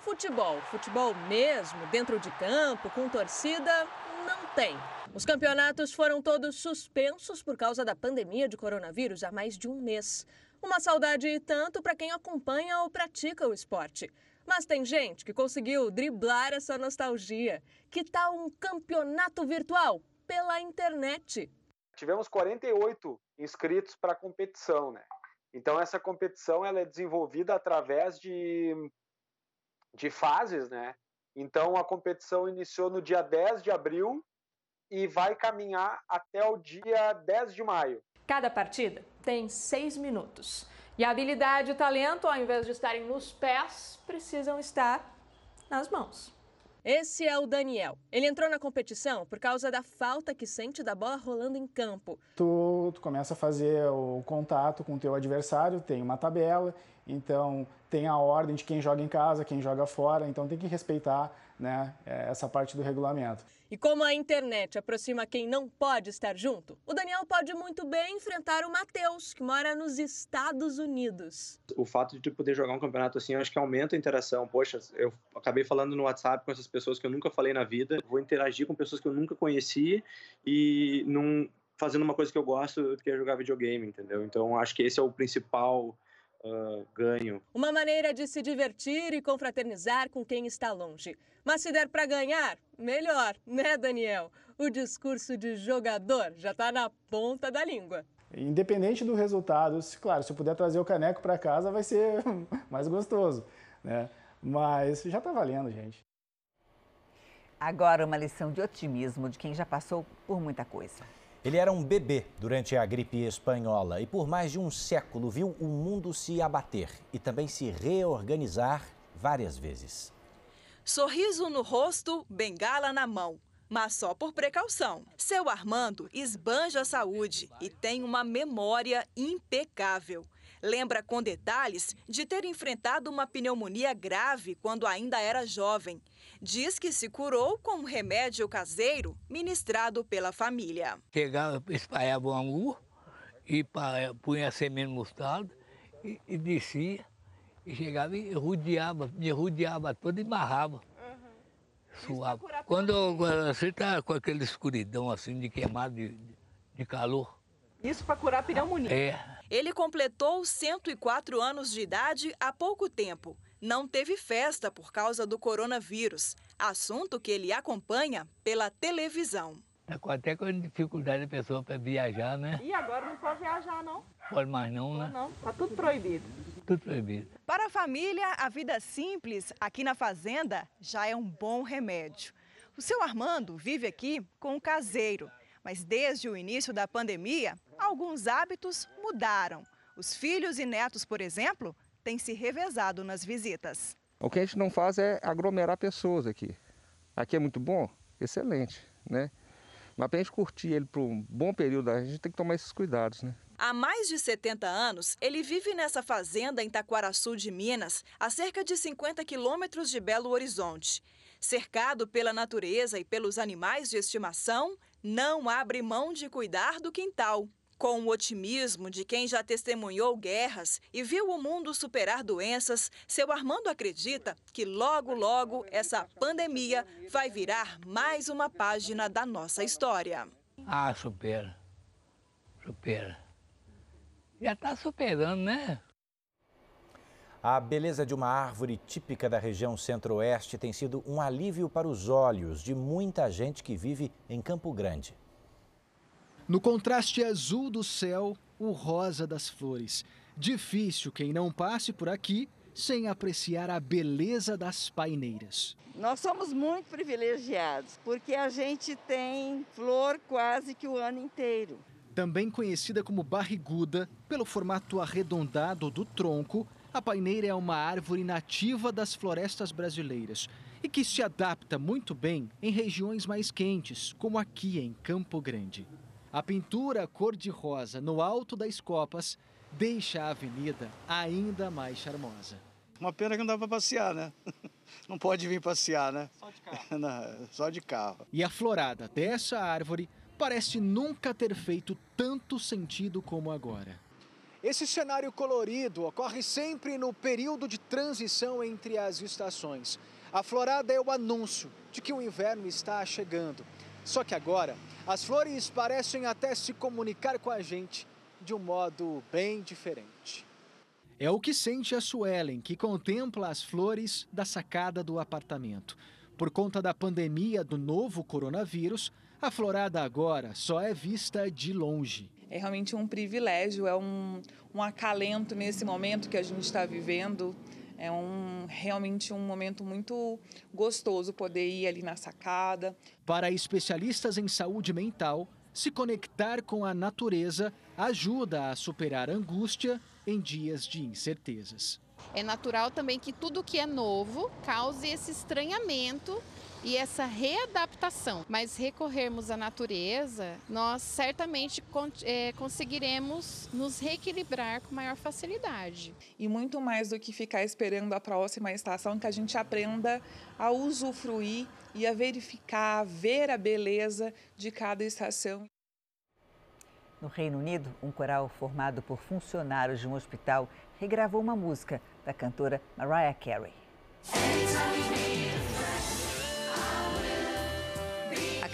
Futebol, futebol mesmo, dentro de campo, com torcida, não tem. Os campeonatos foram todos suspensos por causa da pandemia de coronavírus há mais de um mês. Uma saudade tanto para quem acompanha ou pratica o esporte. Mas tem gente que conseguiu driblar essa nostalgia. Que tal um campeonato virtual pela internet? Tivemos 48 inscritos para a competição, né? Então essa competição ela é desenvolvida através de, de fases, né? Então a competição iniciou no dia 10 de abril e vai caminhar até o dia 10 de maio. Cada partida tem seis minutos. E a habilidade e o talento, ao invés de estarem nos pés, precisam estar nas mãos. Esse é o Daniel. Ele entrou na competição por causa da falta que sente da bola rolando em campo. Tu, tu começa a fazer o contato com o teu adversário, tem uma tabela, então tem a ordem de quem joga em casa, quem joga fora, então tem que respeitar né, essa parte do regulamento. E como a internet aproxima quem não pode estar junto, o Daniel pode muito bem enfrentar o Matheus, que mora nos Estados Unidos. O fato de poder jogar um campeonato assim, eu acho que aumenta a interação. Poxa, eu acabei falando no WhatsApp com essas pessoas que eu nunca falei na vida, vou interagir com pessoas que eu nunca conheci e num, fazendo uma coisa que eu gosto, que é jogar videogame, entendeu? Então, acho que esse é o principal Uh, ganho. Uma maneira de se divertir e confraternizar com quem está longe. Mas se der para ganhar, melhor, né, Daniel? O discurso de jogador já está na ponta da língua. Independente do resultado, claro, se eu puder trazer o caneco para casa vai ser [LAUGHS] mais gostoso, né? Mas já está valendo, gente. Agora uma lição de otimismo de quem já passou por muita coisa. Ele era um bebê durante a gripe espanhola e por mais de um século viu o mundo se abater e também se reorganizar várias vezes. Sorriso no rosto, bengala na mão. mas só por precaução. Seu Armando esbanja a saúde e tem uma memória impecável. Lembra com detalhes de ter enfrentado uma pneumonia grave quando ainda era jovem. Diz que se curou com um remédio caseiro ministrado pela família. Chegava, espalhava o angu e punha a semente mostarda e, e descia. E chegava e rodeava, me rodeava todo e barrava. Suava. Quando você está com aquela escuridão assim de queimado de, de calor. Isso para curar pneumonia? É. Ele completou 104 anos de idade há pouco tempo. Não teve festa por causa do coronavírus, assunto que ele acompanha pela televisão. Está até com dificuldade a pessoa para viajar, né? E agora não pode viajar, não? Pode mais não, né? Não, está tudo proibido. Tudo proibido. Para a família, a vida simples aqui na fazenda já é um bom remédio. O seu Armando vive aqui com um caseiro, mas desde o início da pandemia, alguns hábitos mudaram. Os filhos e netos, por exemplo, têm se revezado nas visitas. O que a gente não faz é aglomerar pessoas aqui. Aqui é muito bom? Excelente, né? Mas para a gente curtir ele por um bom período, a gente tem que tomar esses cuidados, né? Há mais de 70 anos, ele vive nessa fazenda em Taquaraçu de Minas, a cerca de 50 quilômetros de Belo Horizonte. Cercado pela natureza e pelos animais de estimação, não abre mão de cuidar do quintal. Com o otimismo de quem já testemunhou guerras e viu o mundo superar doenças, seu Armando acredita que logo, logo essa pandemia vai virar mais uma página da nossa história. Ah, supera. Supera. Já está superando, né? A beleza de uma árvore típica da região centro-oeste tem sido um alívio para os olhos de muita gente que vive em Campo Grande. No contraste azul do céu, o rosa das flores. Difícil quem não passe por aqui sem apreciar a beleza das paineiras. Nós somos muito privilegiados, porque a gente tem flor quase que o ano inteiro. Também conhecida como barriguda, pelo formato arredondado do tronco, a paineira é uma árvore nativa das florestas brasileiras e que se adapta muito bem em regiões mais quentes, como aqui em Campo Grande. A pintura cor-de-rosa no alto das copas deixa a avenida ainda mais charmosa. Uma pena que não dá para passear, né? [LAUGHS] Não pode vir passear, né? Só de carro. [LAUGHS] Não, só de carro. E a florada dessa árvore parece nunca ter feito tanto sentido como agora. Esse cenário colorido ocorre sempre no período de transição entre as estações. A florada é o anúncio de que o inverno está chegando. Só que agora, as flores parecem até se comunicar com a gente de um modo bem diferente. É o que sente a Suelen, que contempla as flores da sacada do apartamento. Por conta da pandemia do novo coronavírus, a florada agora só é vista de longe. É realmente um privilégio, é um, um acalento nesse momento que a gente está vivendo. É um, realmente um momento muito gostoso poder ir ali na sacada. Para especialistas em saúde mental, se conectar com a natureza ajuda a superar a angústia em dias de incertezas. É natural também que tudo que é novo cause esse estranhamento e essa readaptação. Mas recorrermos à natureza, nós certamente é, conseguiremos nos reequilibrar com maior facilidade. E muito mais do que ficar esperando a próxima estação, que a gente aprenda a usufruir e a verificar, a ver a beleza de cada estação. No Reino Unido, um coral formado por funcionários de um hospital regravou uma música da cantora Mariah Carey.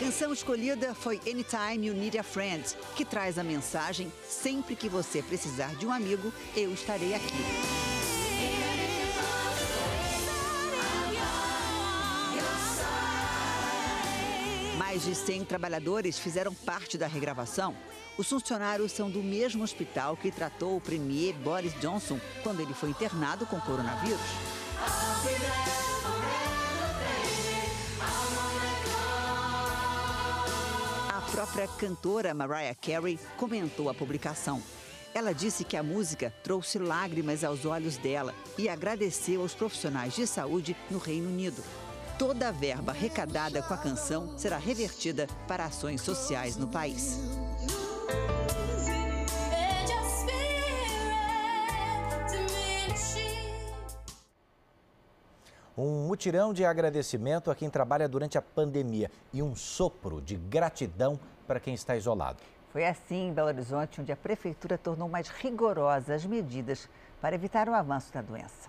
Canção escolhida foi Anytime You Need a Friend, que traz a mensagem: sempre que você precisar de um amigo, eu estarei aqui. Mais de 100 trabalhadores fizeram parte da regravação. Os funcionários são do mesmo hospital que tratou o premier Boris Johnson quando ele foi internado com coronavírus. Própria cantora Mariah Carey comentou a publicação. Ela disse que a música trouxe lágrimas aos olhos dela e agradeceu aos profissionais de saúde no Reino Unido. Toda a verba arrecadada com a canção será revertida para ações sociais no país. Um mutirão de agradecimento a quem trabalha durante a pandemia e um sopro de gratidão para quem está isolado. Foi assim em Belo Horizonte, onde a prefeitura tornou mais rigorosas as medidas para evitar o avanço da doença.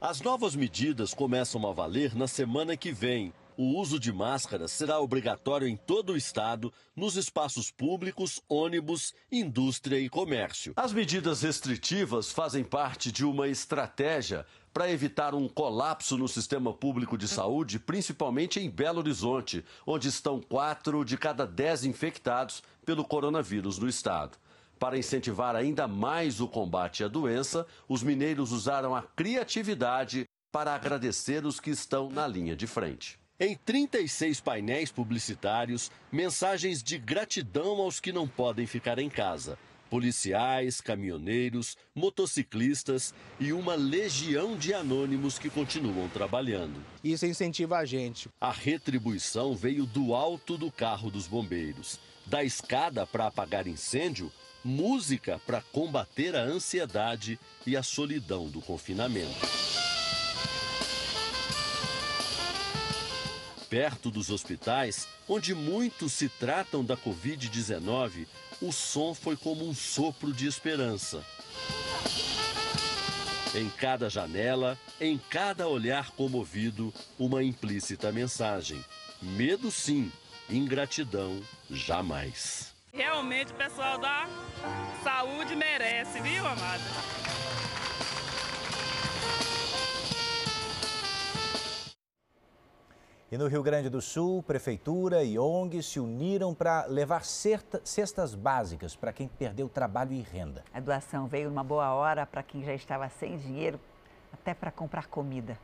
As novas medidas começam a valer na semana que vem. O uso de máscaras será obrigatório em todo o estado, nos espaços públicos, ônibus, indústria e comércio. As medidas restritivas fazem parte de uma estratégia para evitar um colapso no sistema público de saúde, principalmente em Belo Horizonte, onde estão quatro de cada dez infectados pelo coronavírus no estado. Para incentivar ainda mais o combate à doença, os mineiros usaram a criatividade para agradecer os que estão na linha de frente. Em 36 painéis publicitários, mensagens de gratidão aos que não podem ficar em casa. Policiais, caminhoneiros, motociclistas e uma legião de anônimos que continuam trabalhando. Isso incentiva a gente. A retribuição veio do alto do carro dos bombeiros. Da escada para apagar incêndio, música para combater a ansiedade e a solidão do confinamento. Perto dos hospitais, onde muitos se tratam da Covid-19, o som foi como um sopro de esperança. Em cada janela, em cada olhar comovido, uma implícita mensagem: medo sim, ingratidão jamais. Realmente o pessoal da saúde merece, viu, amada? E no Rio Grande do Sul, prefeitura e ONG se uniram para levar cestas básicas para quem perdeu trabalho e renda. A doação veio numa boa hora para quem já estava sem dinheiro, até para comprar comida.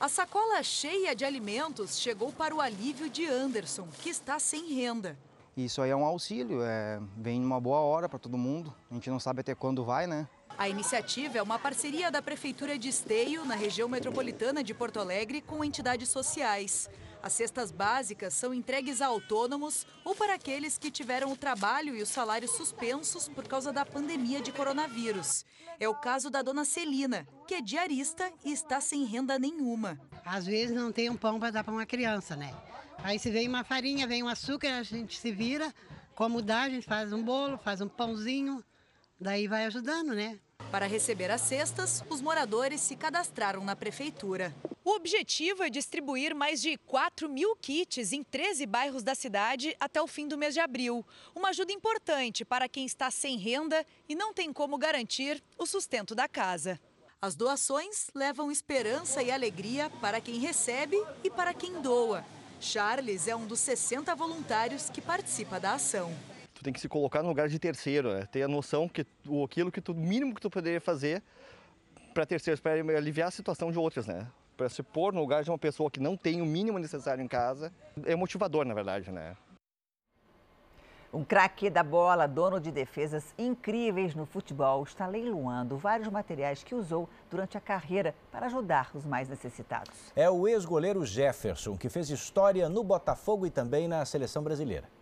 A sacola cheia de alimentos chegou para o alívio de Anderson, que está sem renda. Isso aí é um auxílio, é, vem numa boa hora para todo mundo. A gente não sabe até quando vai, né? A iniciativa é uma parceria da Prefeitura de Esteio, na região metropolitana de Porto Alegre, com entidades sociais. As cestas básicas são entregues a autônomos ou para aqueles que tiveram o trabalho e os salários suspensos por causa da pandemia de coronavírus. É o caso da dona Celina, que é diarista e está sem renda nenhuma. Às vezes não tem um pão para dar para uma criança, né? Aí se vem uma farinha, vem um açúcar, a gente se vira, como dá, a gente faz um bolo, faz um pãozinho, daí vai ajudando, né? Para receber as cestas, os moradores se cadastraram na prefeitura. O objetivo é distribuir mais de 4 mil kits em 13 bairros da cidade até o fim do mês de abril. Uma ajuda importante para quem está sem renda e não tem como garantir o sustento da casa. As doações levam esperança e alegria para quem recebe e para quem doa. Charles é um dos 60 voluntários que participa da ação tu tem que se colocar no lugar de terceiro, né? ter a noção que o aquilo que tu mínimo que tu poderia fazer para terceiros, para aliviar a situação de outros, né? Para se pôr no lugar de uma pessoa que não tem o mínimo necessário em casa, é motivador, na verdade, né? Um craque da bola, dono de defesas incríveis no futebol, está leiloando vários materiais que usou durante a carreira para ajudar os mais necessitados. É o ex-goleiro Jefferson, que fez história no Botafogo e também na seleção brasileira.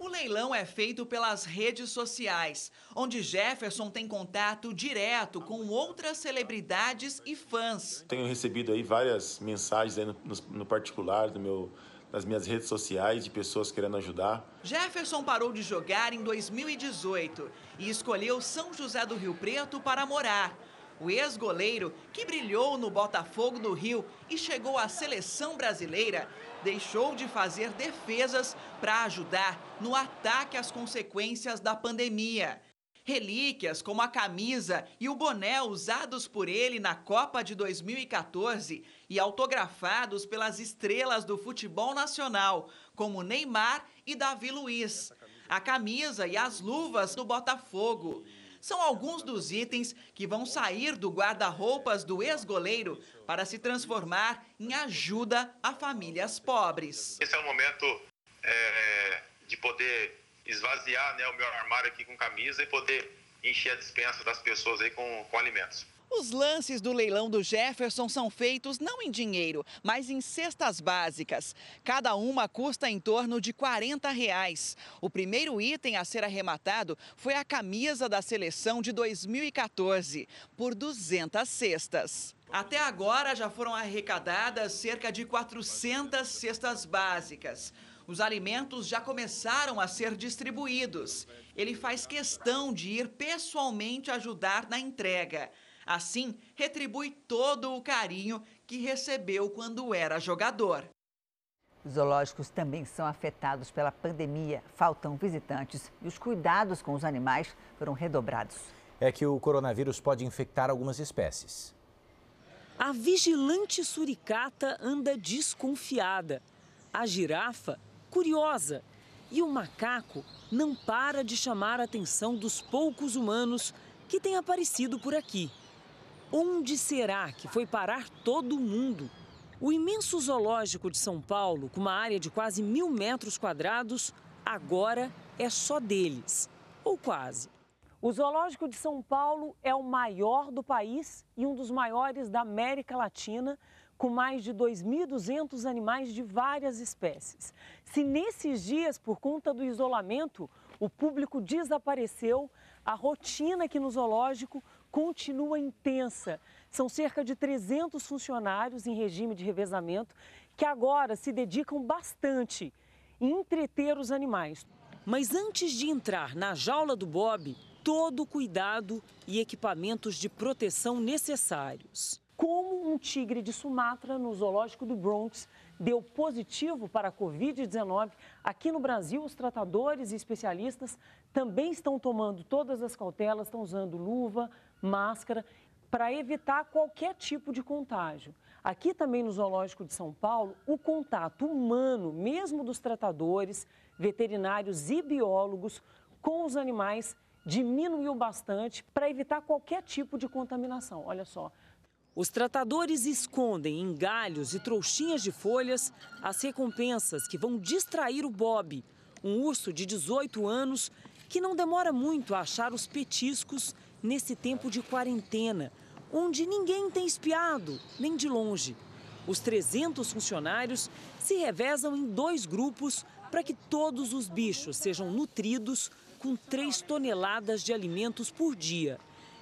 O leilão é feito pelas redes sociais, onde Jefferson tem contato direto com outras celebridades e fãs. Tenho recebido aí várias mensagens aí no, no, particular do meu nas minhas redes sociais de pessoas querendo ajudar. Jefferson parou de jogar em 2018 e escolheu São José do Rio Preto para morar. O ex-goleiro, que brilhou no Botafogo do Rio e chegou à seleção brasileira, deixou de fazer defesas para ajudar no ataque às consequências da pandemia. Relíquias como a camisa e o boné usados por ele na Copa de 2014 e autografados pelas estrelas do futebol nacional, como Neymar e Davi Luiz. A camisa e as luvas do Botafogo são alguns dos itens que vão sair do guarda-roupas do ex-goleiro para se transformar em ajuda a famílias pobres. Esse é o momento é, de poder esvaziar né, o meu armário aqui com camisa e poder encher a dispensa das pessoas aí com, com alimentos. Os lances do leilão do Jefferson são feitos não em dinheiro, mas em cestas básicas. Cada uma custa em torno de 40 reais. O primeiro item a ser arrematado foi a camisa da seleção de 2014, por 200 cestas. Até agora já foram arrecadadas cerca de 400 cestas básicas. Os alimentos já começaram a ser distribuídos. Ele faz questão de ir pessoalmente ajudar na entrega. Assim, retribui todo o carinho que recebeu quando era jogador. Os zoológicos também são afetados pela pandemia. Faltam visitantes e os cuidados com os animais foram redobrados. É que o coronavírus pode infectar algumas espécies. A vigilante suricata anda desconfiada. A girafa, curiosa. E o macaco não para de chamar a atenção dos poucos humanos que têm aparecido por aqui. Onde será que foi parar todo mundo? O imenso zoológico de São Paulo, com uma área de quase mil metros quadrados, agora é só deles. Ou quase. O Zoológico de São Paulo é o maior do país e um dos maiores da América Latina, com mais de 2.200 animais de várias espécies. Se nesses dias, por conta do isolamento, o público desapareceu, a rotina aqui no zoológico continua intensa. São cerca de 300 funcionários em regime de revezamento que agora se dedicam bastante em entreter os animais. Mas antes de entrar na jaula do Bob, todo o cuidado e equipamentos de proteção necessários. Como um tigre de Sumatra no zoológico do Bronx deu positivo para a Covid-19, aqui no Brasil os tratadores e especialistas também estão tomando todas as cautelas, estão usando luva, máscara, para evitar qualquer tipo de contágio. Aqui também no Zoológico de São Paulo, o contato humano, mesmo dos tratadores, veterinários e biólogos, com os animais diminuiu bastante para evitar qualquer tipo de contaminação. Olha só. Os tratadores escondem em galhos e trouxinhas de folhas as recompensas que vão distrair o Bob, um urso de 18 anos que não demora muito a achar os petiscos nesse tempo de quarentena, onde ninguém tem espiado, nem de longe. Os 300 funcionários se revezam em dois grupos para que todos os bichos sejam nutridos com 3 toneladas de alimentos por dia.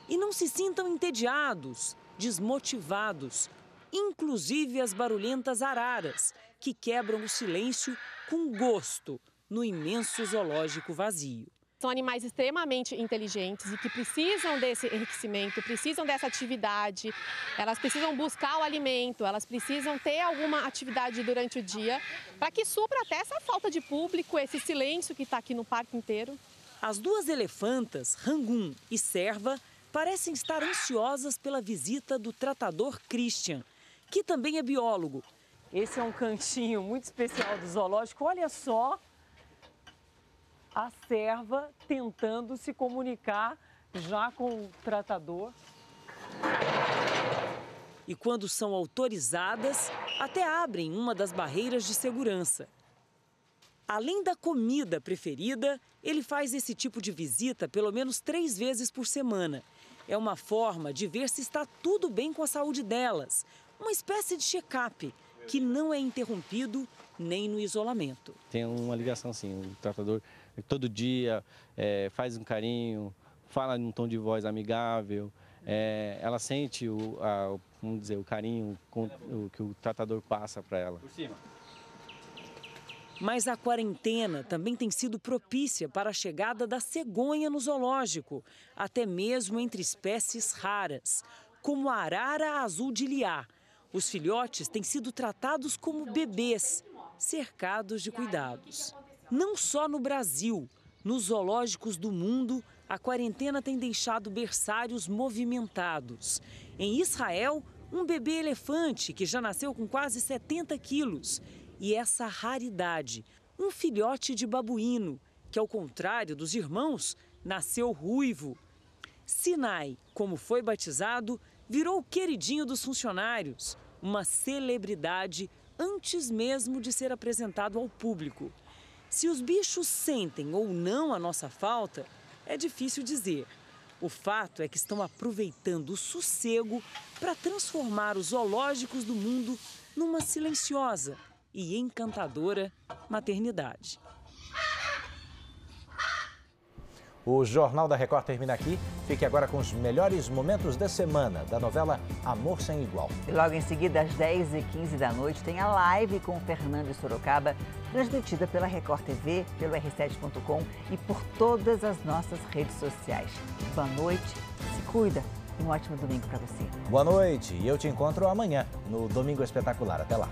E não se sintam entediados, desmotivados, inclusive as barulhentas araras, que quebram o silêncio com gosto no imenso zoológico vazio. São animais extremamente inteligentes e que precisam desse enriquecimento, precisam dessa atividade, elas precisam buscar o alimento, elas precisam ter alguma atividade durante o dia para que supra até essa falta de público, esse silêncio que está aqui no parque inteiro. As duas elefantas, Rangoon e Serva, parecem estar ansiosas pela visita do tratador Christian, que também é biólogo. Esse é um cantinho muito especial do zoológico. Olha só a serva tentando se comunicar já com o tratador. E quando são autorizadas, até abrem uma das barreiras de segurança. Além da comida preferida, ele faz esse tipo de visita pelo menos três vezes por semana. É uma forma de ver se está tudo bem com a saúde delas. Uma espécie de check-up que não é interrompido nem no isolamento. Tem uma ligação assim, o tratador todo dia é, faz um carinho, fala num tom de voz amigável, é, ela sente o, a, vamos dizer, o carinho com, o, que o tratador passa para ela. Por cima. Mas a quarentena também tem sido propícia para a chegada da cegonha no zoológico, até mesmo entre espécies raras, como a arara azul de liá. Os filhotes têm sido tratados como bebês, cercados de cuidados. Não só no Brasil, nos zoológicos do mundo, a quarentena tem deixado berçários movimentados. Em Israel, um bebê elefante que já nasceu com quase 70 quilos e essa raridade, um filhote de babuíno, que, ao contrário dos irmãos, nasceu ruivo. Sinai, como foi batizado, virou o queridinho dos funcionários, uma celebridade antes mesmo de ser apresentado ao público. Se os bichos sentem ou não a nossa falta, é difícil dizer. O fato é que estão aproveitando o sossego para transformar os zoológicos do mundo numa silenciosa e encantadora maternidade. O Jornal da Record termina aqui. Fique agora com os melhores momentos da semana da novela Amor Sem Igual. E logo em seguida, às 10h15 da noite, tem a live com o Fernando Sorocaba, transmitida pela Record TV, pelo R7.com e por todas as nossas redes sociais. Boa noite, se cuida e um ótimo domingo para você. Boa noite e eu te encontro amanhã no Domingo Espetacular. Até lá.